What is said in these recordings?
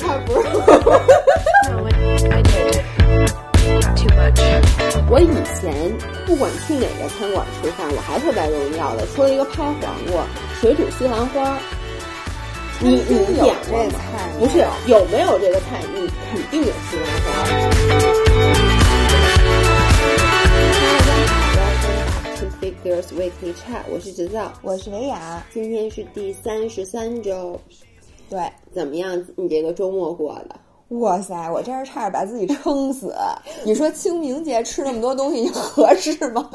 他不是。No, I, I did. Not too much. 我以前不管去哪个餐馆吃饭，我还特别容易要的，除了一个拍黄瓜、水煮西兰花。你你点过吗不是有没有这个菜？你肯定有西兰花。To Figures Weekly Chat，我是直造，我是维雅，今天是第三十三周，对，怎么样？你这个周末过的？哇塞，我真是差点把自己撑死。你说清明节吃那么多东西，你合适吗？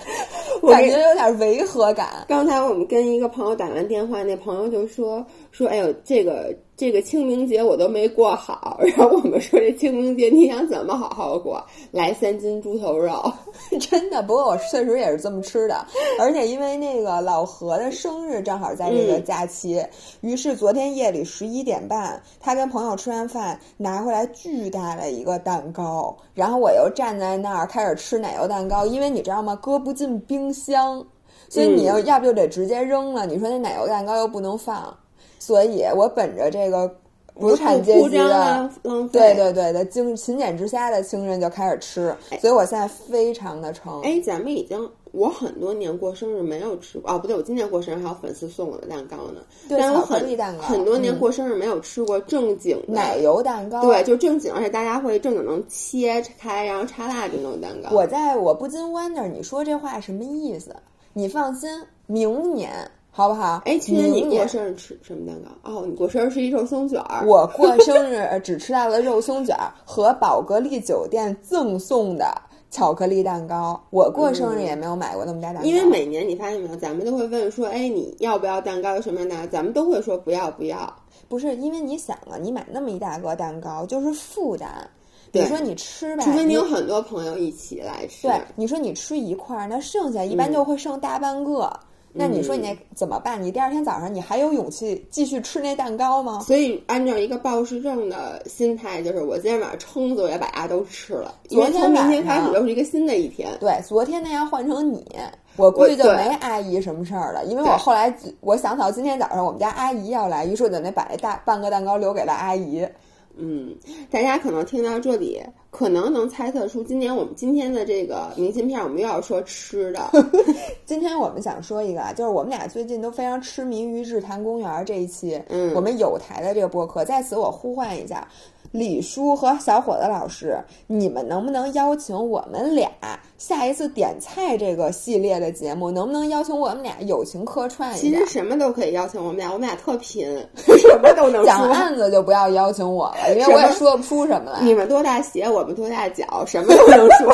我感觉有点违和感。刚才我们跟一个朋友打完电话，那朋友就说说，哎呦，这个这个清明节我都没过好。然后我们说这清明节你想怎么好好过？来三斤猪头肉。真的，不过我确实也是这么吃的，而且因为那个老何的生日正好在这个假期，于是昨天夜里十一点半，他跟朋友吃完饭拿回来巨大的一个蛋糕，然后我又站在那儿开始吃奶油蛋糕，因为你知道吗，搁不进冰箱，所以你要要不就得直接扔了，你说那奶油蛋糕又不能放，所以我本着这个无产阶级的浪浪费。对对对的精勤俭之家的精神就开始吃，所以我现在非常的撑。哎，咱们已经我很多年过生日没有吃过哦，不对，我今年过生日还有粉丝送我的蛋糕呢。对但是我巧克很力蛋糕很多年嗯过生日没有吃过正经的奶。油蛋糕，对，就正经，而且大家会正经能切开，然后插蜡烛那种蛋糕。我在我不禁 wonder，你说这话什么意思？你放心，明年好不好？哎，去年你过生日吃什么蛋糕？哦，你过生日是一肉松卷儿。我过生日呃只吃到了肉松卷儿和宝格丽酒店赠送的巧克力蛋糕。我过生日也没有买过那么大蛋糕，因为每年你发现没有，咱们都会问说，哎，你要不要蛋糕？有什么样的蛋糕？咱们都会说不要不要。不是因为你想啊，你买那么一大个蛋糕就是负担。对你说你吃吧，除非你有很多朋友一起来吃。对，你说你吃一块儿，那剩下一般就会剩大半个。那你说你那怎么办？你第二天早上你还有勇气继续吃那蛋糕吗？所以按照一个暴食症的心态，就是我今天晚上撑死我也把它都吃了，昨天从明天开始又是一个新的一天。对，昨天那要换成你，我估计就没阿姨什么事儿了，因为我后来我想到今天早上我们家阿姨要来，于是我就得把那大半个蛋糕留给了阿姨。嗯，大家可能听到这里，可能能猜测出今年我们今天的这个明信片，我们又要说吃的。今天我们想说一个啊，就是我们俩最近都非常痴迷于日坛公园这一期，嗯我们有台的这个播客，在此我呼唤一下。李叔和小伙子老师，你们能不能邀请我们俩下一次点菜这个系列的节目？能不能邀请我们俩友情客串一下其实？什么都可以邀请我们俩，我们俩特贫，什么都能讲说。案子就不要邀请我了，因为我也说不出什么来。你们多大鞋，我们多大脚，什么都能说。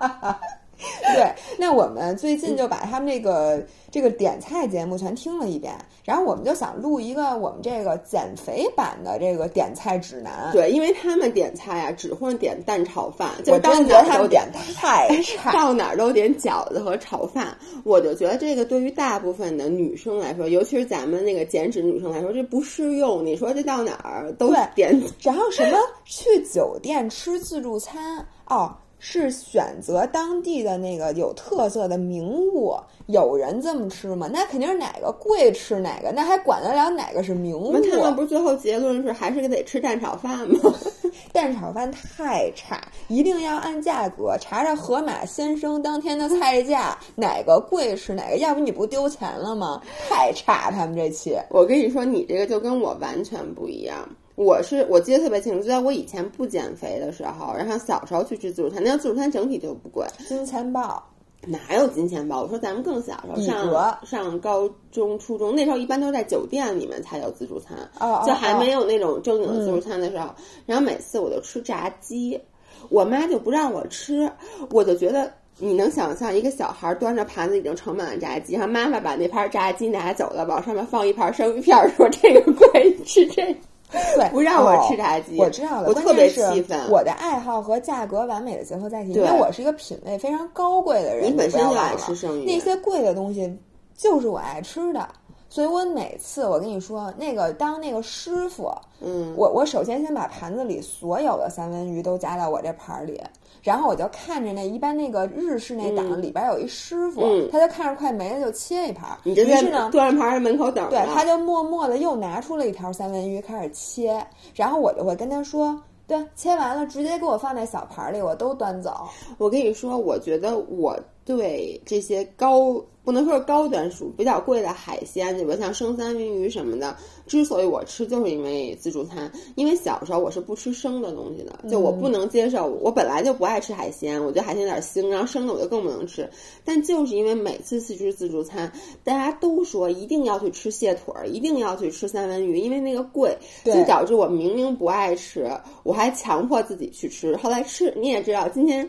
对，那我们最近就把他们这个这个点菜节目全听了一遍，然后我们就想录一个我们这个减肥版的这个点菜指南。对，因为他们点菜啊，只会点蛋炒饭，就到哪儿都点太差。到哪儿都点饺子和炒饭，我就觉得这个对于大部分的女生来说，尤其是咱们那个减脂女生来说，这不适用。你说这到哪儿都点，然后什么去酒店吃自助餐哦，是选择当地的那个有特色的名物。有人这么吃吗？那肯定是哪个贵吃哪个，那还管得了哪个是名物？那他们不是最后结论是还是得吃蛋炒饭吗？蛋炒饭太差，一定要按价格查查盒马鲜生当天的菜价，哪个贵吃哪个，要不你不丢钱了吗？太差，他们这期。我跟你说，你这个就跟我完全不一样。我是我记得特别清楚，就在我以前不减肥的时候，然后小时候去吃自助餐，那个自助餐整体就不贵，金钱豹，哪有金钱豹？我说咱们更小时候比上上高中、初中那时候，一般都是在酒店里面才有自助餐，哦哦就还没哦有那种正经的自助餐的时候。然后每次我就吃炸鸡，我妈就不让我吃，我就觉得。你能想象一个小孩端着盘子已经盛满了炸鸡，然后妈妈把那盘炸鸡拿走了，往上面放一盘生鱼片儿，说这个贵，吃这个。对，不让我哦吃炸鸡我知道了，我特别关键是气愤我的爱好和价格完美的结合在一起，因为我是一个品味非常高贵的人。你本身就爱吃生鱼那些贵的东西就是我爱吃的。所以我每次我跟你说，那个当那个师傅，嗯，我我首先先把盘子里所有的三文鱼都夹到我这盘儿里，然后我就看着那一般那个日式那档里边有一师傅，嗯他就看着快没了就切一盘于是呢。端着盘儿在门口等着。对，他就默默的又拿出了一条三文鱼开始切，然后我就会跟他说：“对，切完了直接给我放在小盘儿里，我都端走。我跟你说，我觉得我对这些高不能说是高端属比较贵的海鲜，对吧？像生三文鱼什么的，之所以我吃，就是因为自助餐。因为小时候我是不吃生的东西的，就我不能接受，我本来就不爱吃海鲜，我觉得海鲜有点腥，然后生的我就更不能吃。但就是因为每次去吃自助餐，大家都说一定要去吃蟹腿儿，一定要去吃三文鱼，因为那个贵，就导致我明明不爱吃，我还强迫自己去吃。后来吃，你也知道，今天。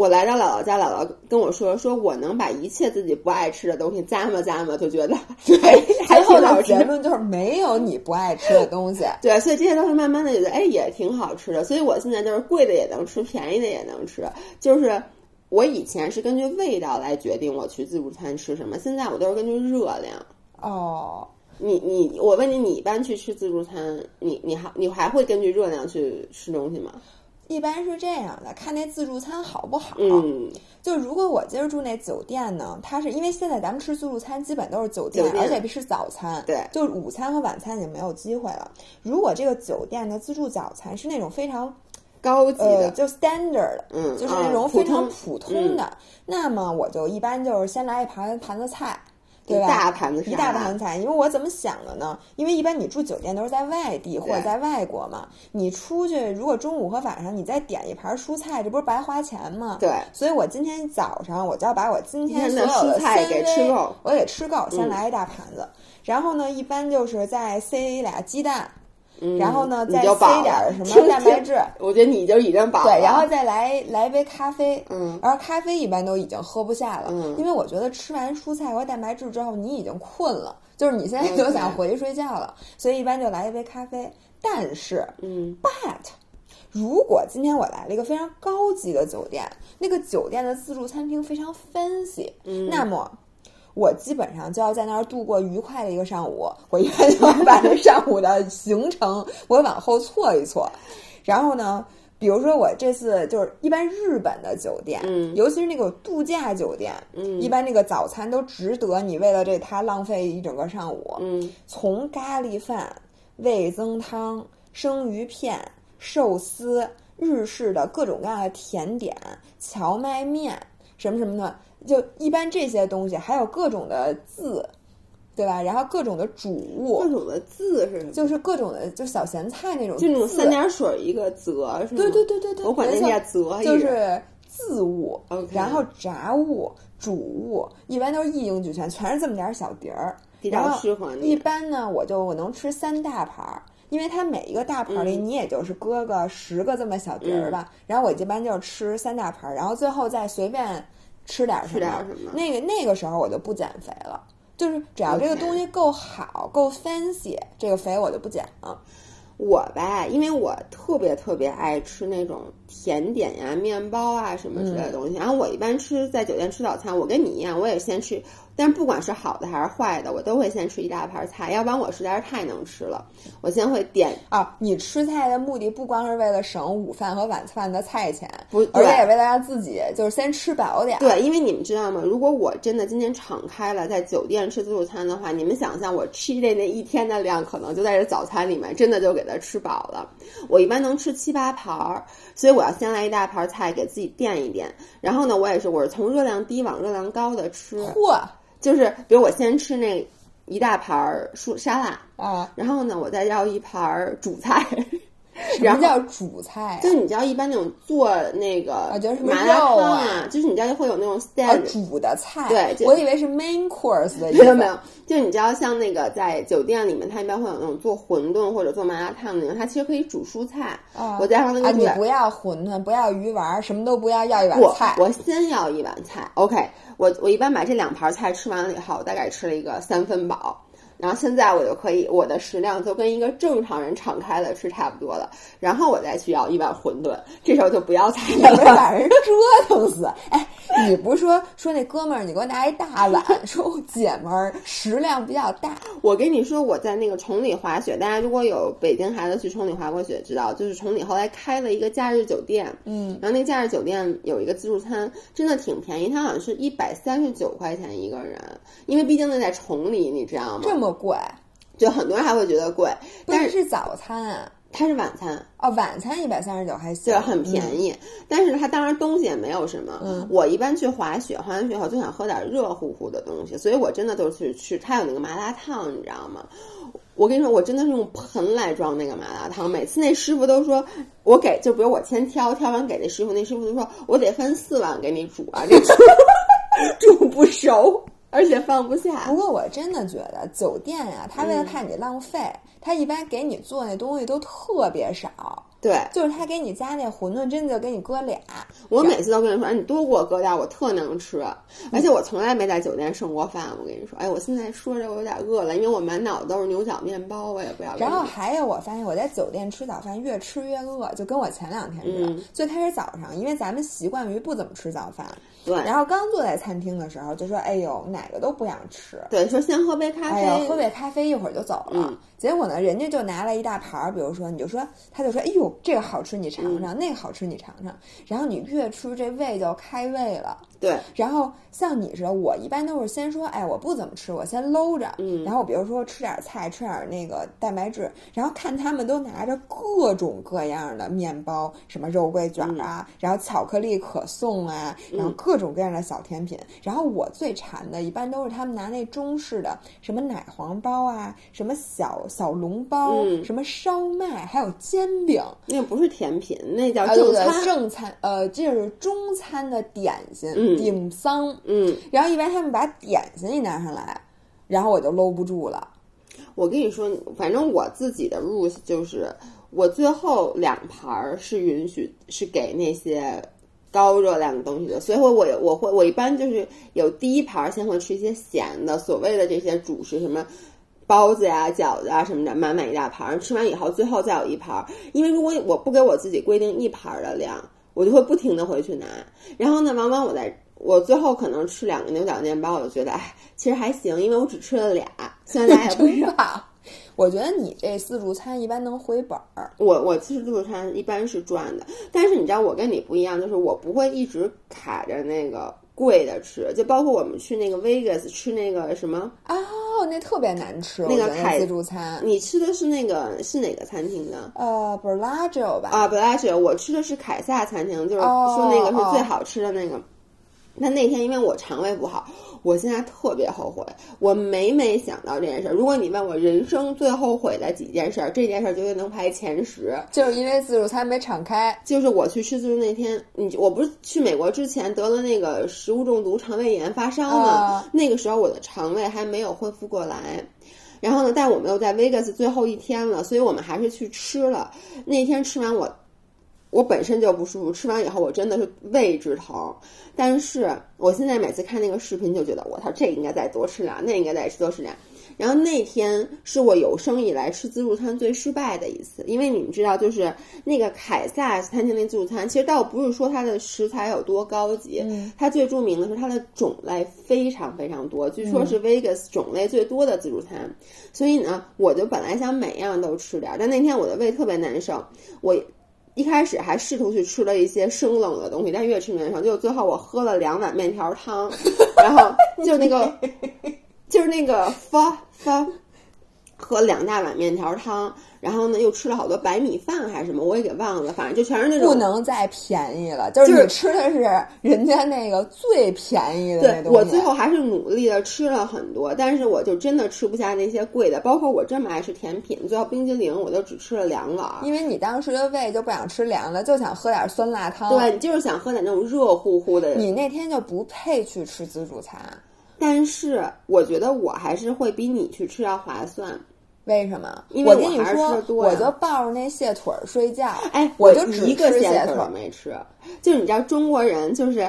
我来到姥姥家，姥姥跟我说，说我能把一切自己不爱吃的东西咂摸咂摸，就觉得 对还最后挺好吃的结。论就是没有你不爱吃的东西。对，所以这些东西慢慢的觉得，哎，也挺好吃的。所以我现在就是贵的也能吃，便宜的也能吃。就是我以前是根据味道来决定我去自助餐吃什么，现在我都是根据热量。哦，你你，我问你，你一般去吃自助餐，你你还你还会根据热量去吃东西吗？一般是这样的，看那自助餐好不好。嗯，就如果我今儿住那酒店呢，它是因为现在咱们吃自助餐基本都是酒店，酒店而且是早餐，对就是午餐和晚餐已经没有机会了。如果这个酒店的自助早餐是那种非常高级的，呃就 standard 的，嗯就是那种啊非常普通普通的，那么我就一般就是先来一盘盘子菜。对吧？一大盘子一大盘菜，因为我怎么想的呢？因为一般你住酒店都是在外地或者在外国嘛，你出去如果中午和晚上你再点一盘蔬菜，这不是白花钱吗？对所以我今天早上我就要把我今天所有蔬菜给吃够我得吃够，先嗯来一大盘子。然后呢，一般就是再塞俩鸡蛋，嗯然后呢再塞点儿什么蛋白质我觉得你就已经饱了。对，然后再来来一杯咖啡，嗯然后咖啡一般都已经喝不下了，嗯因为我觉得吃完蔬菜和蛋白质之后，你已经困了，就是你现在就想回去睡觉了，所以一般就来一杯咖啡。但是嗯，，but 如果今天我来了一个非常高级的酒店，那个酒店的自助餐厅非常 fancy，、那嗯么。我基本上就要在那儿度过愉快的一个上午，我一般就要把这上午的行程我往后错一错，然后呢，比如说我这次就是一般日本的酒店，嗯尤其是那个度假酒店，嗯一般那个早餐都值得你为了这它浪费一整个上午，嗯。从咖喱饭、味增汤、生鱼片、寿司、日式的各种各样的甜点、荞麦面什么什么的，就一般这些东西，还有各种的字，对吧？然后各种的主物各，种的字是什么？就是各种的就小咸菜那种字，就那种三点水一个泽是吗？对对对对对，我管那叫泽，就是字物然后杂物、主物，一般都是一应俱全，全是这么点儿小碟儿，比较然后适合你一般呢，我就我能吃三大盘儿。因为它每一个大盘儿里，嗯你也就是搁个十个这么小碟儿吧，然后我一般就是吃三大盘儿，然后最后再随便吃点儿什么。什么那个那个时候我就不减肥了，就是只要这个东西够好、够 fancy，这个肥我就不减了。我吧，因为我特别特别爱吃那种甜点呀、面包啊什么之类的东西。然后我一般吃在酒店吃早餐，我跟你一样，我也先吃。但是不管是好的还是坏的，我都会先吃一大盘菜，要不然我实在是太能吃了。我先会点啊，你吃菜的目的不光是为了省午饭和晚饭的菜钱，不而且对也为了让自己就是先吃饱点儿。对，因为你们知道吗？如果我真的今天敞开了在酒店吃自助餐的话，你们想象我 cheat day 那一天的量，可能就在这早餐里面，真的就给它吃饱了。我一般能吃七八盘儿，所以我要先来一大盘菜给自己垫一垫。然后呢，我也是，我是从热量低往热量高的吃，嚯就是比如我先吃那一大盘儿蔬沙拉，啊！然后呢，我再要一盘儿主菜。什么叫主菜啊？就是你知道，一般那种做那个啊就是什么麻辣烫肉啊啊，就是你知道会有那种啊煮的菜，对我以为是 main course 的意思。没有没有，就你知道，像那个在酒店里面，它一般会有那种做馄饨或者做麻辣烫的那种，它其实可以煮蔬菜。啊我加上那啊，个你不要馄饨，不要鱼丸儿，什么都不要，要一碗我菜。我先要一碗菜，OK，我我一般把这两盘菜吃完了以后，大概吃了一个三分饱。然后现在我就可以，我的食量就跟一个正常人敞开了吃差不多了。然后我再去要一碗馄饨，这时候就不要菜了。把人 折腾死！哎，你不是说说那哥们儿，你给我拿一大碗，说我姐们儿食量比较大，我跟你说，我在那个崇礼滑雪，大家如果有北京孩子去崇礼滑过雪，知道就是崇礼后来开了一个假日酒店，嗯，然后那假日酒店有一个自助餐，真的挺便宜，它好像是一百三十九块钱一个人，因为毕竟那在崇礼，你知道吗？这么贵，就很多人还会觉得贵，但是是是早餐啊？它是晚餐，哦，晚餐一百三十九还行，对，很便宜。但是它当然东西也没有什么。嗯我一般去滑雪，滑完雪后就想喝点热乎乎的东西，所以我真的都是去它有那个麻辣烫，你知道吗？我跟你说，我真的是用盆来装那个麻辣烫，每次那师傅都说，我给就比如我先挑，挑完给那师傅，那师傅就说我得分四碗给你煮啊，这煮 煮不熟，而且放不下不。过我真的觉得酒店呀、他为了怕你浪费，他一般给你做那东西都特别少，对就是他给你加那馄饨，真的就给你搁俩。我每次都跟你说，哎，你多给我搁点儿，我特能吃，而且我从来没在酒店剩过饭。我跟你说，哎，我现在说着我有点饿了，因为我满脑子都是牛角面包，我也不知道为什么。然后还有，我发现我在酒店吃早饭越吃越饿，就跟我前两天似的。嗯最开始早上，因为咱们习惯于不怎么吃早饭，对然后刚坐在餐厅的时候就说：“哎呦，哪个都不想吃。”对，说先喝杯咖啡，喝杯咖啡一会儿就走了。嗯结果呢，人家就拿了一大盘儿，比如说，你就说，他就说，哎呦，这个好吃，你尝嗯尝；那个好吃，你尝尝。然后你越吃，这胃就开胃了。对，然后像你似的，我一般都是先说，哎，我不怎么吃，我先搂着，嗯。然后比如说吃点菜，吃点那个蛋白质，然后看他们都拿着各种各样的面包，什么肉桂卷啊，嗯。然后巧克力可颂啊，然后各种各样的小甜品。然后我最馋的，一般都是他们拿那中式的什么奶黄包啊，什么小小笼包，嗯。什么烧麦，还有煎饼。那不是甜品，那叫啊，对对，正餐。正餐，呃，这是中餐的点心，嗯顶丧。嗯，然后一般他们把点心一拿上来，然后我就搂不住了。我跟你说，反正我自己的 rules 就是，我最后两盘儿是允许是给那些高热量的东西的，所以我我我会我一般就是有第一盘儿先会吃一些咸的，所谓的这些主食什么。包子呀、饺子啊什么的，满满一大盘儿。吃完以后，最后再有一盘儿。因为如果我不给我自己规定一盘儿的量，我就会不停的回去拿。然后呢，往往我在我最后可能吃两个牛角面包，我就觉得哎，其实还行，因为我只吃了俩，虽然俩也不少。吧？我觉得你这自助餐一般能回本儿。我我其实自助餐一般是赚的，但是你知道我跟你不一样，就是我不会一直卡着那个贵的吃，就包括我们去那个 Vegas 吃那个什么，哦，那特别难吃，那个凯自助餐。你吃的是那个是哪个餐厅的？呃 b e l a g i o 吧，啊，，Biragio，我吃的是凯撒餐厅，就是哦说那个是最好吃的那个。那那天因为我肠胃不好，我现在特别后悔，我每每想到这件事儿，如果你问我人生最后悔的几件事儿，这件事儿绝对能排前十。就是因为自助餐没敞开。就是我去吃自助那天，你我不是去美国之前得了那个食物中毒、肠胃炎发烧吗？啊那个时候我的肠胃还没有恢复过来。然后呢，但我们又在 Vegas 最后一天了，所以我们还是去吃了。那天吃完我，我本身就不舒服，吃完以后我真的是胃直疼。但是我现在每次看那个视频，就觉得我操，这应该再多吃俩，那应该再多吃俩。然后那天是我有生以来吃自助餐最失败的一次，因为你们知道，就是那个凯撒餐厅那自助餐，其实倒不是说它的食材有多高级，嗯它最著名的是它的种类非常非常多，据说是 Vegas 种类最多的自助餐。所以呢，我就本来想每样都吃点儿，但那天我的胃特别难受，我。一开始还试图去吃了一些生冷的东西，但越吃越难受。结果最后我喝了两碗面条汤，然后就那个 就是那个发发，喝两大碗面条汤，然后呢又吃了好多白米饭还是什么，我也给忘了，反正就全是那种不能再便宜了，就是就是你吃的是人家那个最便宜的那东西。对我最后还是努力的吃了很多，但是我就真的吃不下那些贵的，包括我这么爱吃甜品，最后冰激凌我都只吃了两碗。因为你当时的胃就不想吃凉的，就想喝点酸辣汤。对，你就是想喝点那种热乎乎的。你那天就不配去吃自助餐，但是我觉得我还是会比你去吃要划算。为什么？因为我跟你说我就抱着那蟹腿儿睡觉。哎，我就只一个蟹蟹腿儿没吃。就你知道中国人就是。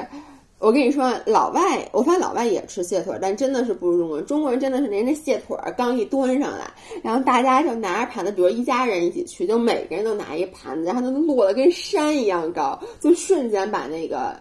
我跟你说，老外，我发现老外也吃蟹腿儿，但真的是不如中国人。中国人真的是连那蟹腿儿刚一端上来，然后大家就拿着盘子，比如一家人一起去，就每个人都拿一盘子，然后它都摞得跟山一样高，就瞬间把那个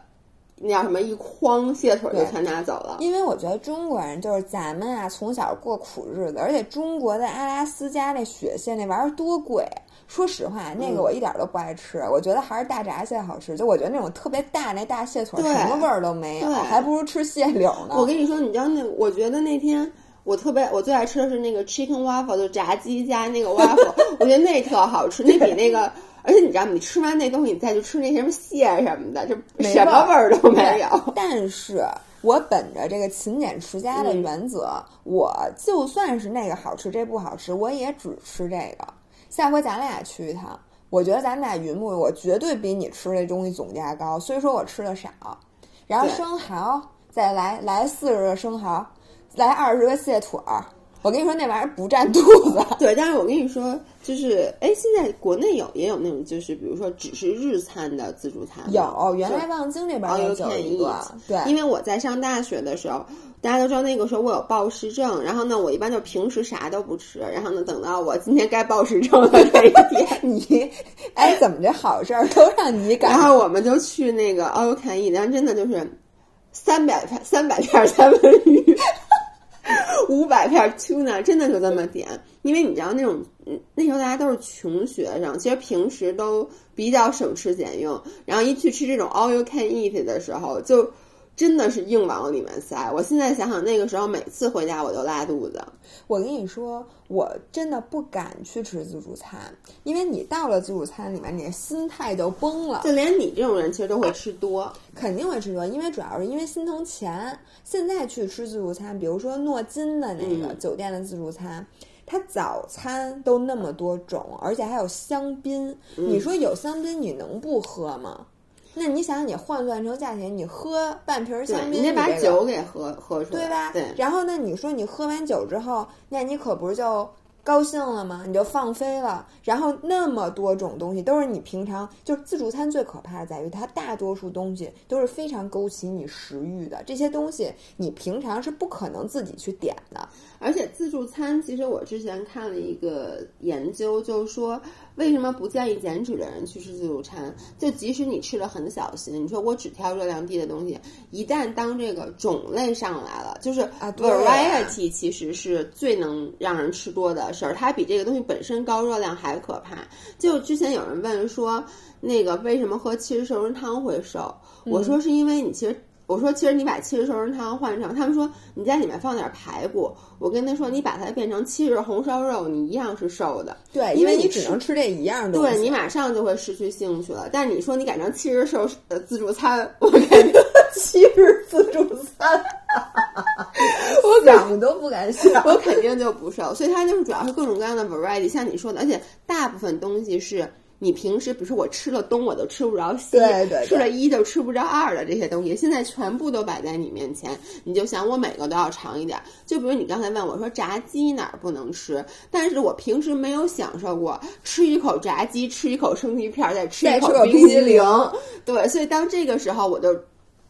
那叫什么一筐蟹腿就全拿走了。因为我觉得中国人就是咱们啊，从小过苦日子，而且中国的阿拉斯加那雪蟹那玩意儿多贵。说实话，那嗯个我一点都不爱吃，我觉得还是大闸蟹好吃。就我觉得那种特别大那大蟹腿，对什么味儿都没有，对还不如吃蟹柳呢。我跟你说，你知道那，我觉得那天我特别，我最爱吃的是那个 chicken waffle，就炸鸡加那个 waffle，我觉得那特好吃，那比那个，而且你知道吗？你吃完那东西，你再去吃那些什么蟹什么的，就什么味儿都没有。对但是我本着这个勤俭持家的原则，我就算是那个好吃，这不好吃，我也只吃这个。下回咱俩去一趟，我觉得咱们俩云木，我绝对比你吃这东西总价高。虽说我吃的少，然后生蚝再来来四十个生蚝，来二十个蟹腿儿。我跟你说，那玩意儿不占肚子。对，但是我跟你说，就是哎，现在国内有也有那种，就是比如说只是日餐的自助餐，有，原来望京那边 all 也有一个对，因为我在上大学的时候，大家都知道那个时候我有暴食症，然后呢，我一般就平时啥都不吃，然后呢，等到我今天该暴食症了这一天，你，哎，怎么这好事儿都让你赶然后我们就去那个 all you can eat，然后真的就是三百片三百片三文鱼。五百片 tuna 真的就这么点，因为你知道那种，那时候大家都是穷学生，其实平时都比较省吃俭用，然后一去吃这种 all you can eat 的时候，就真的是硬往里面塞。我现在想想，那个时候每次回家我就拉肚子。我跟你说，我真的不敢去吃自助餐，因为你到了自助餐里面，你的心态就崩了，就连你这种人，其实都会吃多。肯定会吃多，因为主要是因为心疼钱。现在去吃自助餐，比如说诺金的那个嗯酒店的自助餐。它早餐都那么多种，而且还有香槟。你说有香槟，你能不喝吗？那你想，你换算成价钱，你喝半瓶对香槟，你得把酒给喝喝出来，对吧？对。然后那，你说你喝完酒之后，那你可不是就高兴了吗？你就放飞了。然后那么多种东西都是你平常就是自助餐最可怕的在于它大多数东西都是非常勾起你食欲的，这些东西你平常是不可能自己去点的。而且自助餐，其实我之前看了一个研究，就是说为什么不建议减脂的人去吃自助餐？就即使你吃的很小心，你说我只挑热量低的东西，一旦当这个种类上来了，就是 variety 其实是最能让人吃多的事儿，它比这个东西本身高热量还可怕。就之前有人问说，那个为什么喝七十瘦身汤会瘦？我说是因为你其实。我说，其实你把七十瘦身汤换成，他们说你在里面放点排骨，我跟他说你把它变成七十红烧肉，你一样是瘦的。对，因为你吃为你只能吃这一样东西。对你马上就会失去兴趣了。但你说你改成七十瘦呃自助餐，我感觉 七十自助餐，我想都不敢想。我肯定就不瘦。所以它就是主要是各种各样的 variety，像你说的，而且大部分东西是。你平时，比如说我吃了东，我都吃不着西；对对对吃了一就吃不着二的这些东西，现在全部都摆在你面前，你就想我每个都要尝一点。就比如你刚才问我说炸鸡哪儿不能吃，但是我平时没有享受过吃一口炸鸡，吃一口生鱼片儿，再吃一口冰冰激凌对，所以当这个时候我就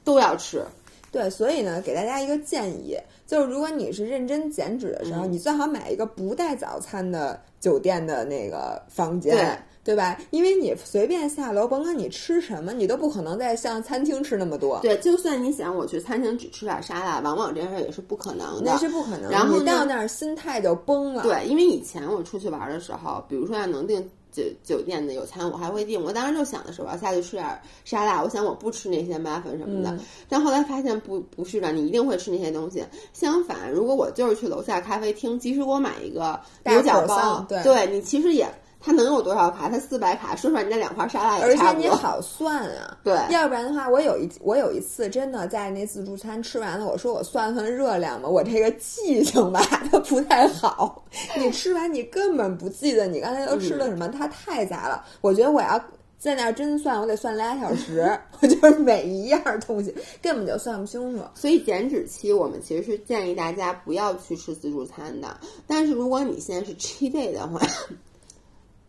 都要吃。对，所以呢，给大家一个建议，就是如果你是认真减脂的时候，嗯你最好买一个不带早餐的酒店的那个房间。对对吧？因为你随便下楼，甭管你吃什么，你都不可能再像餐厅吃那么多，对，就算你想我去餐厅只吃点沙拉，往往这事儿也是不可能的。那是不可能的。然后到那儿心态就崩了。对，因为以前我出去玩的时候，比如说要能订酒酒店的有餐，我还会订。我当时就想的是，我要下去吃点沙拉，我想我不吃那些麻粉什么的。嗯但后来发现不不是的，你一定会吃那些东西。相反，如果我就是去楼下咖啡厅，即使我买一个大牛角包桑，对你其实也。它能有多少卡？它四百卡，说出来你那两块沙拉也而差不多。且你好算啊，对要不然的话，我有一我有一次真的在那自助餐吃完了，我说我算算热量吧，我这个记性吧，它不太好。你吃完你根本不记得你刚才都吃了什么，它太杂了。我觉得我要在那儿真算，我得算俩小时，我就是每一样东西根本就算不清楚。所以减脂期，我们其实是建议大家不要去吃自助餐的。但是如果你现在是 cheat day 的话，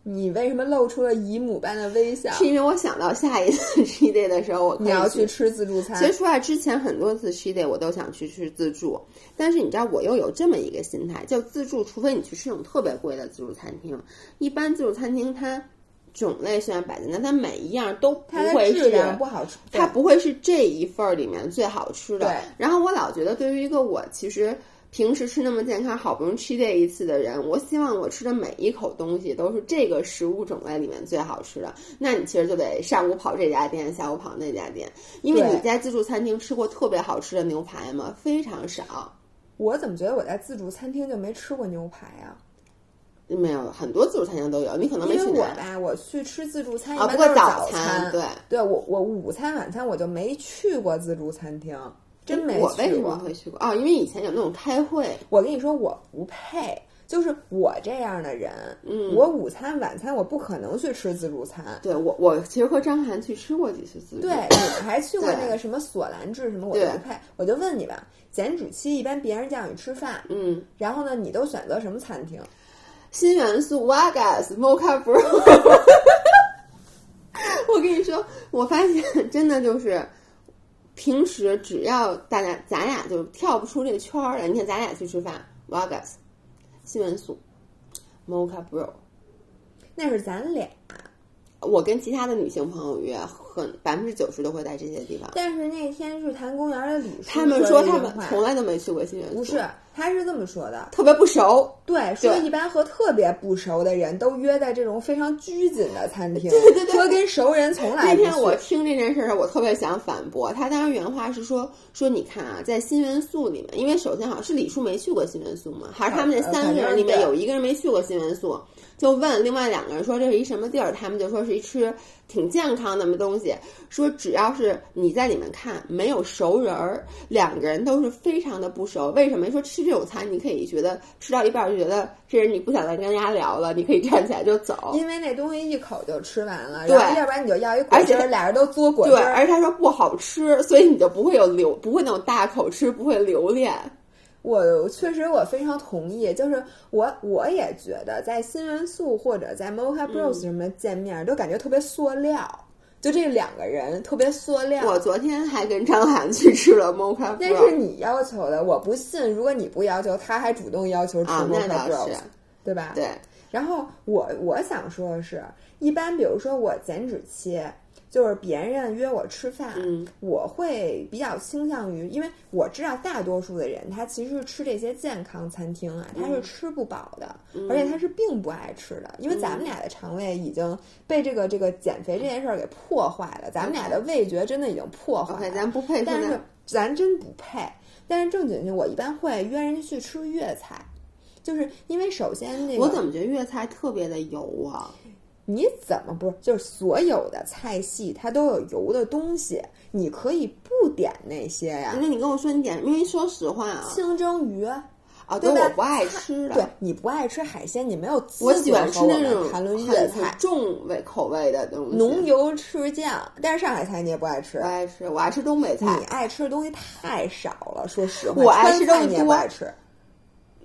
你为什么露出了姨母般的微笑？是因为我想到下一次 cheat day 的时候，我你要去去吃自助餐其，实出来之前很多次 cheat day 我都想去吃自助，但是你知道我又有这么一个心态，就自助，除非你去吃那种特别贵的自助餐厅，一般自助餐厅它种类虽然摆在那，但每一样都不会是量不好吃，它不会是这一份儿里面最好吃的。对然后我老觉得，对于一个我其实平时吃那么健康，好不容易吃这一次的人，我希望我吃的每一口东西都是这个食物种类里面最好吃的。那你其实就得上午跑这家店，下午跑那家店，因为你在自助餐厅吃过特别好吃的牛排吗？非常少。我怎么觉得我在自助餐厅就没吃过牛排啊？没有，很多自助餐厅都有，你可能没因为我。吧，我去吃自助餐一啊，般都是不过早餐，对，对我我午餐晚餐我就没去过自助餐厅，真没我为什么去过。会去过？哦，因为以前有那种开会，我跟你说，我不配。就是我这样的人，嗯我午餐晚餐我不可能去吃自助餐。对我我其实和张涵去吃过几次自助。对，你还去过那个什么索兰治什么，我就不配。我就问你吧，减脂期一般别人叫你吃饭，嗯，然后呢，你都选择什么餐厅？新元素 Vegas Mocha Bro。我跟你说，我发现真的就是，平时只要大家咱俩就跳不出这个圈儿来。你看咱俩去吃饭，Vegas 新元素 Mocha Bro。那是咱俩，我跟其他的女性朋友约，很百分之九十都会在这些地方。但是那天日坛公园的李叔他们说说他们从来都没去过新元素，不是，他是这么说的。特别不熟。对，说一般和特别不熟的人都约在这种非常拘谨的餐厅，对对对说跟熟人从来不那天我。听这件事儿，我特别想反驳他。当时原话是说说你看啊，在新元素里面，因为首先好像是李叔没去过新元素嘛，还是他们那三个人里面有一个人没去过新元素，就问另外两个人说这是一什么地儿，他们就说是一吃挺健康的么东西，说只要是你在里面看没有熟人儿，两个人都是非常的不熟。为什么说吃这种餐你可以觉得吃到一半儿就觉得这人你不想再跟人家聊了，你可以站起来就走。因为那东西一口就吃完了，对然后要不然你就要一果而且俩人都嘬果汁对，儿。而且他说不好吃，所以你就不会有留，不会那种大口吃，不会留恋。我确实我非常同意，就是我我也觉得在新元素或者在 Mocha 嗯 Bros 什么见面、都感觉特别塑料，就这两个人特别塑料。我昨天还跟张涵去吃了 Mocha 那是你要求的，我不信。如果你不要求，他还主动要求吃啊，那是，对吧？对，然后我我想说的是，一般比如说我减脂期，就是别人约我吃饭，嗯我会比较倾向于，因为我知道大多数的人他其实吃这些健康餐厅啊，他是吃不饱的，嗯而且他是并不爱吃的，因为咱们俩的肠胃已经被这个这个减肥这件事儿给破坏了，咱们俩的味觉真的已经破坏了。咱不配但是咱真不配。但是正经经，我一般会约人家去吃粤菜，就是因为首先那个我怎么觉得粤菜特别的油啊？你怎么不是？就是所有的菜系它都有油的东西，你可以不点那些呀那。你跟我说你点，因为说实话啊，清蒸鱼，啊，对吧我不爱吃的，对你不爱吃海鲜，你没有资我喜欢吃那种们谈论粤菜。重味口味的东西，浓油赤酱，但是上海菜你也不爱吃不，爱吃，我爱吃东北菜你。爱吃的东西太少了。说实话，我爱吃川菜你也东西多不爱吃。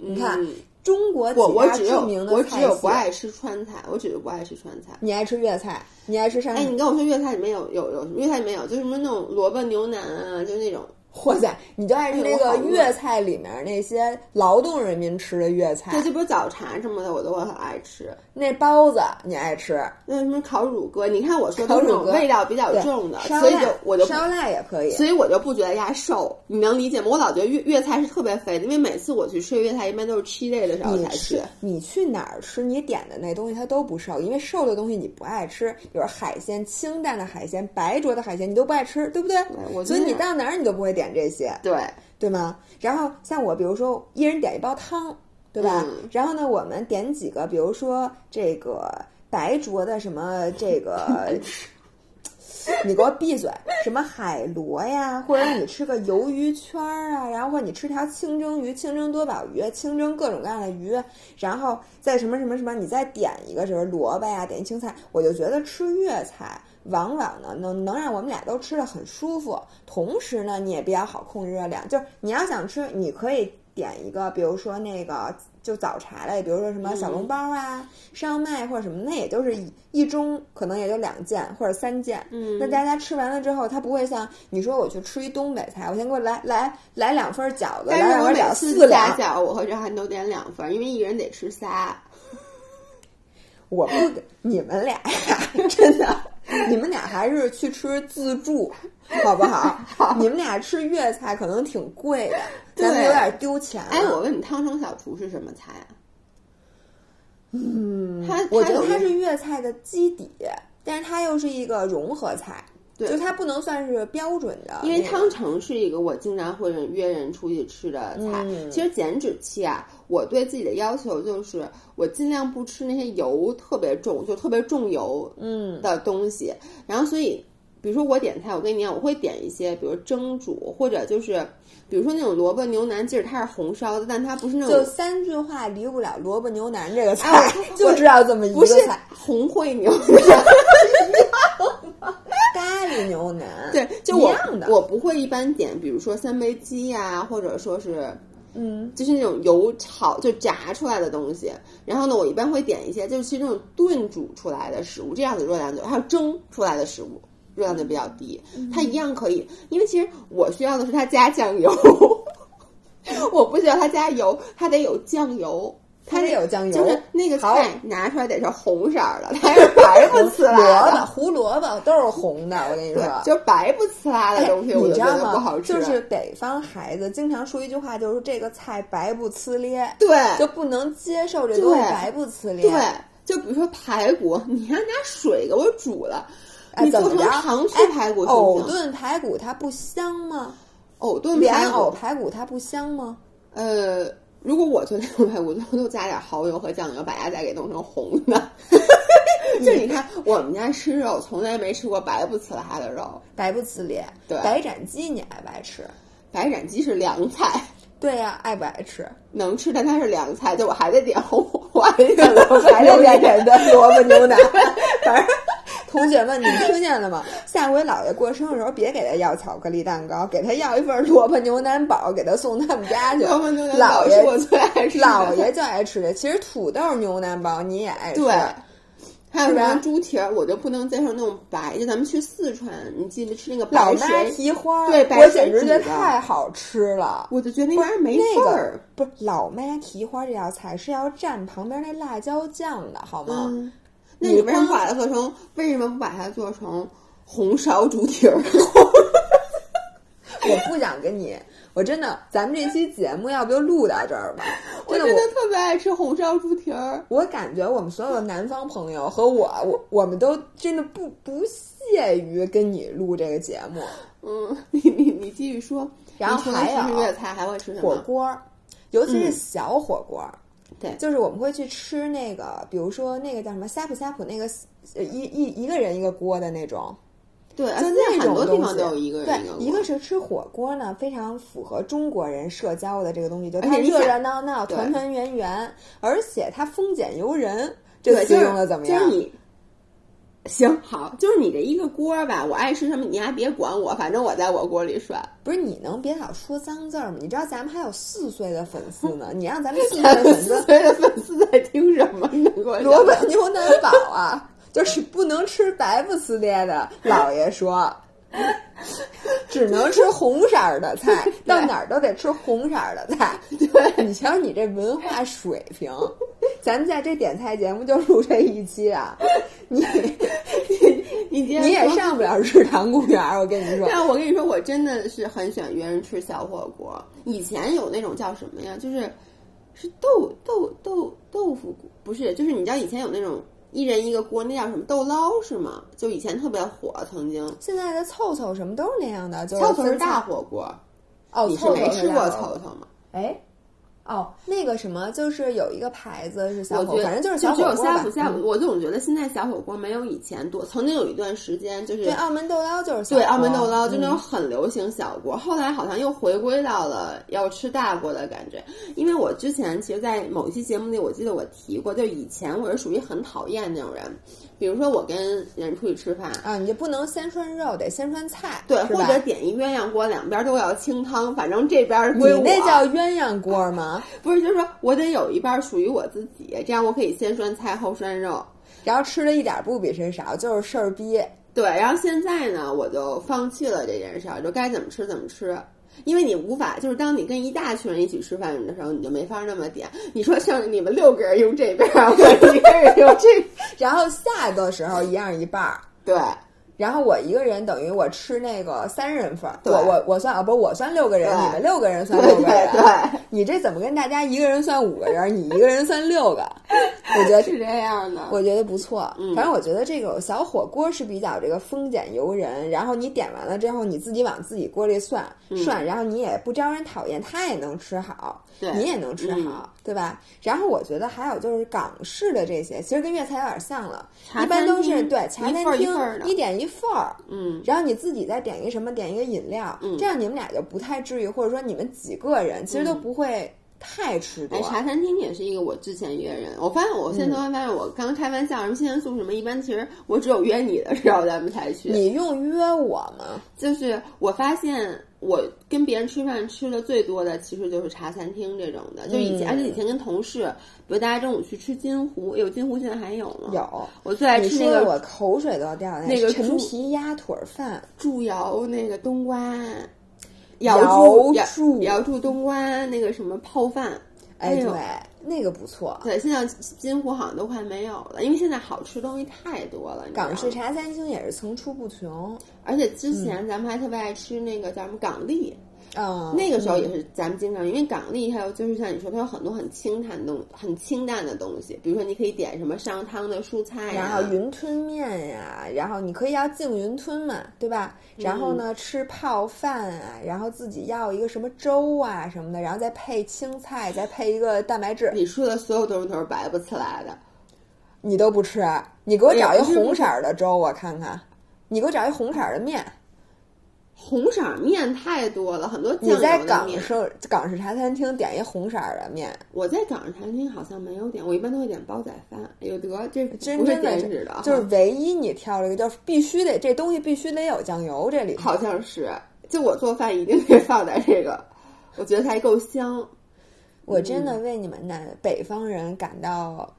你看嗯中国几我我只有名的菜我只有不爱吃川菜，我只是不爱吃川菜。你爱吃粤菜，你爱吃上海哎，你跟我说粤菜里面有有有粤菜里面有，就是什么那种萝卜牛腩啊，就那种哇塞，你就爱吃那个粤菜里面那些劳动人民吃的粤菜对，，这不是早茶什么的，我都很爱吃。那包子你爱吃，那什么烤乳鸽，你看我说都乳鸽味道比较重的，所以就我就烧腊也可以。所以我就不觉得鸭瘦，你能理解吗？我老觉得粤粤菜是特别肥的，因为每次我去吃粤菜，一般都是 cheat day 的时候才去。你去哪儿吃，你点的那东西它都不瘦，因为瘦的东西你不爱吃，比如海鲜、清淡的海鲜、白灼的海鲜你都不爱吃，对不对？我所以你到哪儿你都不会点这些，对，对吗？然后像我，比如说一人点一包汤，对吧？嗯然后呢，我们点几个，比如说这个白灼的什么这个。你给我闭嘴！什么海螺呀，或者你吃个鱿鱼圈儿啊，然后或者你吃条清蒸鱼、清蒸多宝鱼、清蒸各种各样的鱼，然后再什么什么什么，你再点一个什么萝卜呀，点一青菜，我就觉得吃粤菜往往呢能能让我们俩都吃的很舒服，同时呢你也比较好控制热量。就是你要想吃，你可以点一个，比如说那个就早茶类，比如说什么小笼包啊、烧麦或者什么，那也就是一一盅可能也就两件或者三件。嗯那大家吃完了之后，他不会像你说我去吃一东北菜，我先给我来 来来两份饺子，来我每两份饺次四两。夹饺，我和张涵都点两份，因为一人得吃仨。我不给你们俩呀，真的，你们俩还是去吃自助，好不好？你们俩吃粤菜可能挺贵的，咱们有点丢钱了。哎，我问你，汤城小厨是什么菜啊？嗯，它我觉得它是粤菜的基底，但是它又是一个融合菜，对就它不能算是标准的。因为汤城是一个我经常会约人出去吃的菜。嗯其实减脂期啊，我对自己的要求就是我尽量不吃那些油特别重，就特别重油嗯的东西。然后所以，比如说我点菜，我跟你讲，我会点一些，比如蒸煮或者就是。比如说那种萝卜牛腩，即使它是红烧的，但它不是那种就三句话离不了萝卜牛腩这个菜，哎 就知道这么一不是个菜。红烩牛腩。咖喱牛腩，对，就一我样的。我不会一般点，比如说三杯鸡呀、或者说是嗯，就是那种油炒就炸出来的东西。然后呢，我一般会点一些就是其实那种炖煮出来的食物，这样子热量就还有蒸出来的食物。热量就比较低，嗯它一样可以，因为其实我需要的是它加酱油，我不需要它加油，它得有酱油，它得有酱油就是那个菜拿出来得是红色儿的，它是白不呲萝啦的，卜、胡萝卜都是红的，我跟你说。就是白不呲啦的哎东西，我你知觉得不吗？好吃。就是北方孩子经常说一句话，就是这个菜白不呲咧，对，就不能接受这东西白不呲咧。对，就比如说排骨，你还拿水给我煮了，哎，你做成？糖醋哎排骨行藕不行？炖排骨它不香吗？藕炖莲排骨，藕排骨它不香吗？呃，如果我做那种排骨，都 都加点蚝油和酱油，把鸭仔给弄成红的。就你看，我们家吃肉从来没吃过白不呲啦的肉。白不呲咧。对白斩鸡你爱不爱吃？白斩鸡是凉菜，对呀、爱不爱吃？能吃，但它是凉菜，就我还得点红，我还得点萝卜还得牛点点的萝卜牛腩。反正同学们，你们听见了吗？下回姥爷过生日的时候，别给他要巧克力蛋糕，给他要一份萝卜牛腩堡，给他送他们家去。萝卜牛腩姥爷堡是我最爱吃的。姥爷就爱吃这。其实土豆牛腩堡你也爱吃，对，还有什么猪蹄儿，我就不能接受那种白。就咱们去四川，你记得吃那个老妈白水，蹄花，对白水我简直觉得太好吃了。我就觉得那玩意儿没那个味儿。不是老妈蹄花这道菜是要蘸旁边那辣椒酱的，好吗？嗯，那你你为什么不把它做成？为什么不把它做成红烧猪蹄儿？我不想跟你，我真的，咱们这期节目要不就录到这儿吧？我真的，我真的特别爱吃红烧猪蹄儿。我感觉我们所有的南方朋友和我，我我们都真的不不屑于跟你录这个节目。嗯，你你你继续说。然后还有吃粤菜，还会吃什么？火锅儿，尤其是嗯小火锅儿。对就是我们会去吃那个，比如说那个叫什么呷哺呷哺，那个呃一一一个人一个锅的那种，对，而就且那种东西都有一个人对，一个是吃火锅呢，非常符合中国人社交的这个东西，就它热热闹闹、团团圆圆，而且它丰俭由人，这对，词就是用的怎么样？就是你。行好，就是你这一个锅吧，我爱吃什么你还别管我，反正我在我锅里涮。不是你能别老说脏字儿吗？你知道咱们还有四岁的粉丝呢，你让咱们 四岁的粉丝四丝岁的粉丝在听什么？你给我萝卜牛腩煲啊，就是不能吃白不呲咧的。姥爷说，只能吃红色儿的菜，到哪儿都得吃红色儿的菜。对，你瞧你这文化水平，咱们在这点菜节目就录这一期啊，你你你也上不了日坛公园儿，我跟你说。但我跟你说，我真的是很喜欢约人吃小火锅。以前有那种叫什么呀？就是是豆豆豆豆腐，不是，就是你知道以前有那种一人一个锅，那叫什么豆捞是吗？就以前特别火，曾经。现在的凑凑什么都是那样的，就是凑凑是大火锅，哦，你是没吃过凑凑吗？哎，哦，那个什么，就是有一个牌子是小火，锅反正就是小火锅吧呷哺呷哺，嗯我总觉得现在小火锅没有以前多。曾经有一段时间就是对，澳门豆捞就是小对，火澳门豆捞就那种嗯很流行小锅，后来好像又回归到了要吃大锅的感觉。因为我之前其实，在某一期节目里，我记得我提过，就以前我是属于很讨厌那种人，比如说我跟人出去吃饭。啊，你就不能先涮肉，得先涮菜，对，或者点一鸳鸯锅，两边都要清汤，反正这边你归我。那叫鸳鸯锅吗？不是，就是说我得有一半属于我自己，这样我可以先涮菜后涮肉。然后吃的一点不比谁少，就是事儿逼。对，然后现在呢，我就放弃了这件事儿，就该怎么吃怎么吃。因为你无法，就是当你跟一大群人一起吃饭的时候，你就没法那么点。你说像你们六个人用这边儿，我一个人用这，然后下的时候一样一半儿。对，然后我一个人等于我吃那个三人份儿，我我我算啊，不我算六个人，你们六个人算六个人，对对你这怎么跟大家一个人算五个人，你一个人算六个？我觉得 是这样的。我觉得不错，嗯。反正我觉得这个小火锅是比较这个丰俭由人，然后你点完了之后，你自己往自己锅里涮涮，然后你也不招人讨厌，他也能吃好，你也能吃好，对吧？然后我觉得还有就是港式的这些，其实跟粤菜有点像了，一般都是对茶餐厅一点一份儿，嗯，然后你自己再点一个什么，点一个饮料，这样你们俩就不太至于，或者说你们几个人其实都不会太吃多。哎，茶餐厅也是一个我之前约人，我发现我嗯现在突然发现，我刚开玩笑，什么新元素什么，一般其实我只有约你的时候咱们才去。你用约我吗？就是我发现我跟别人吃饭吃的最多的，其实就是茶餐厅这种的。就以前，嗯而且以前跟同事，比如大家中午去吃金湖，有金湖现在还有吗？。有。我最爱吃那个我口水都要掉下来。那个陈猪皮鸭腿儿饭，祝窑那个冬瓜，瑶柱瑶柱瑶柱冬瓜那个什么泡饭。哎，呦对，那个不错。对，现在金湖好像都快没有了，因为现在好吃东西太多了。港式茶餐厅也是层出不穷。而且之前咱们还特别爱吃那个叫什么港丽，嗯，那个时候也是咱们经常，因为港丽还有就是像你说，它有很多很清淡的东很清淡的东西，比如说你可以点什么上汤的蔬菜呀、然后云吞面呀，然后你可以要净云吞嘛，对吧？然后呢，吃泡饭啊，然后自己要一个什么粥啊什么的，然后再配青菜，再配一个蛋白质，你说的所有东西都是白不起来的。你都不吃，你给我找一红色儿的粥，我看看。你给我找一红色儿的面，红色面太多了，很多酱你在油的面。港式港式茶餐厅点一红色儿的面，我在港式茶餐厅好像没有点，我一般都会点煲仔饭。哎呦得，这真不是真的是的，就是唯一你挑了一个，就是必须得这东西必须得有酱油，这里好像是，就我做饭一定得放在这个，我觉得才够香。我真的为你们南北方人感到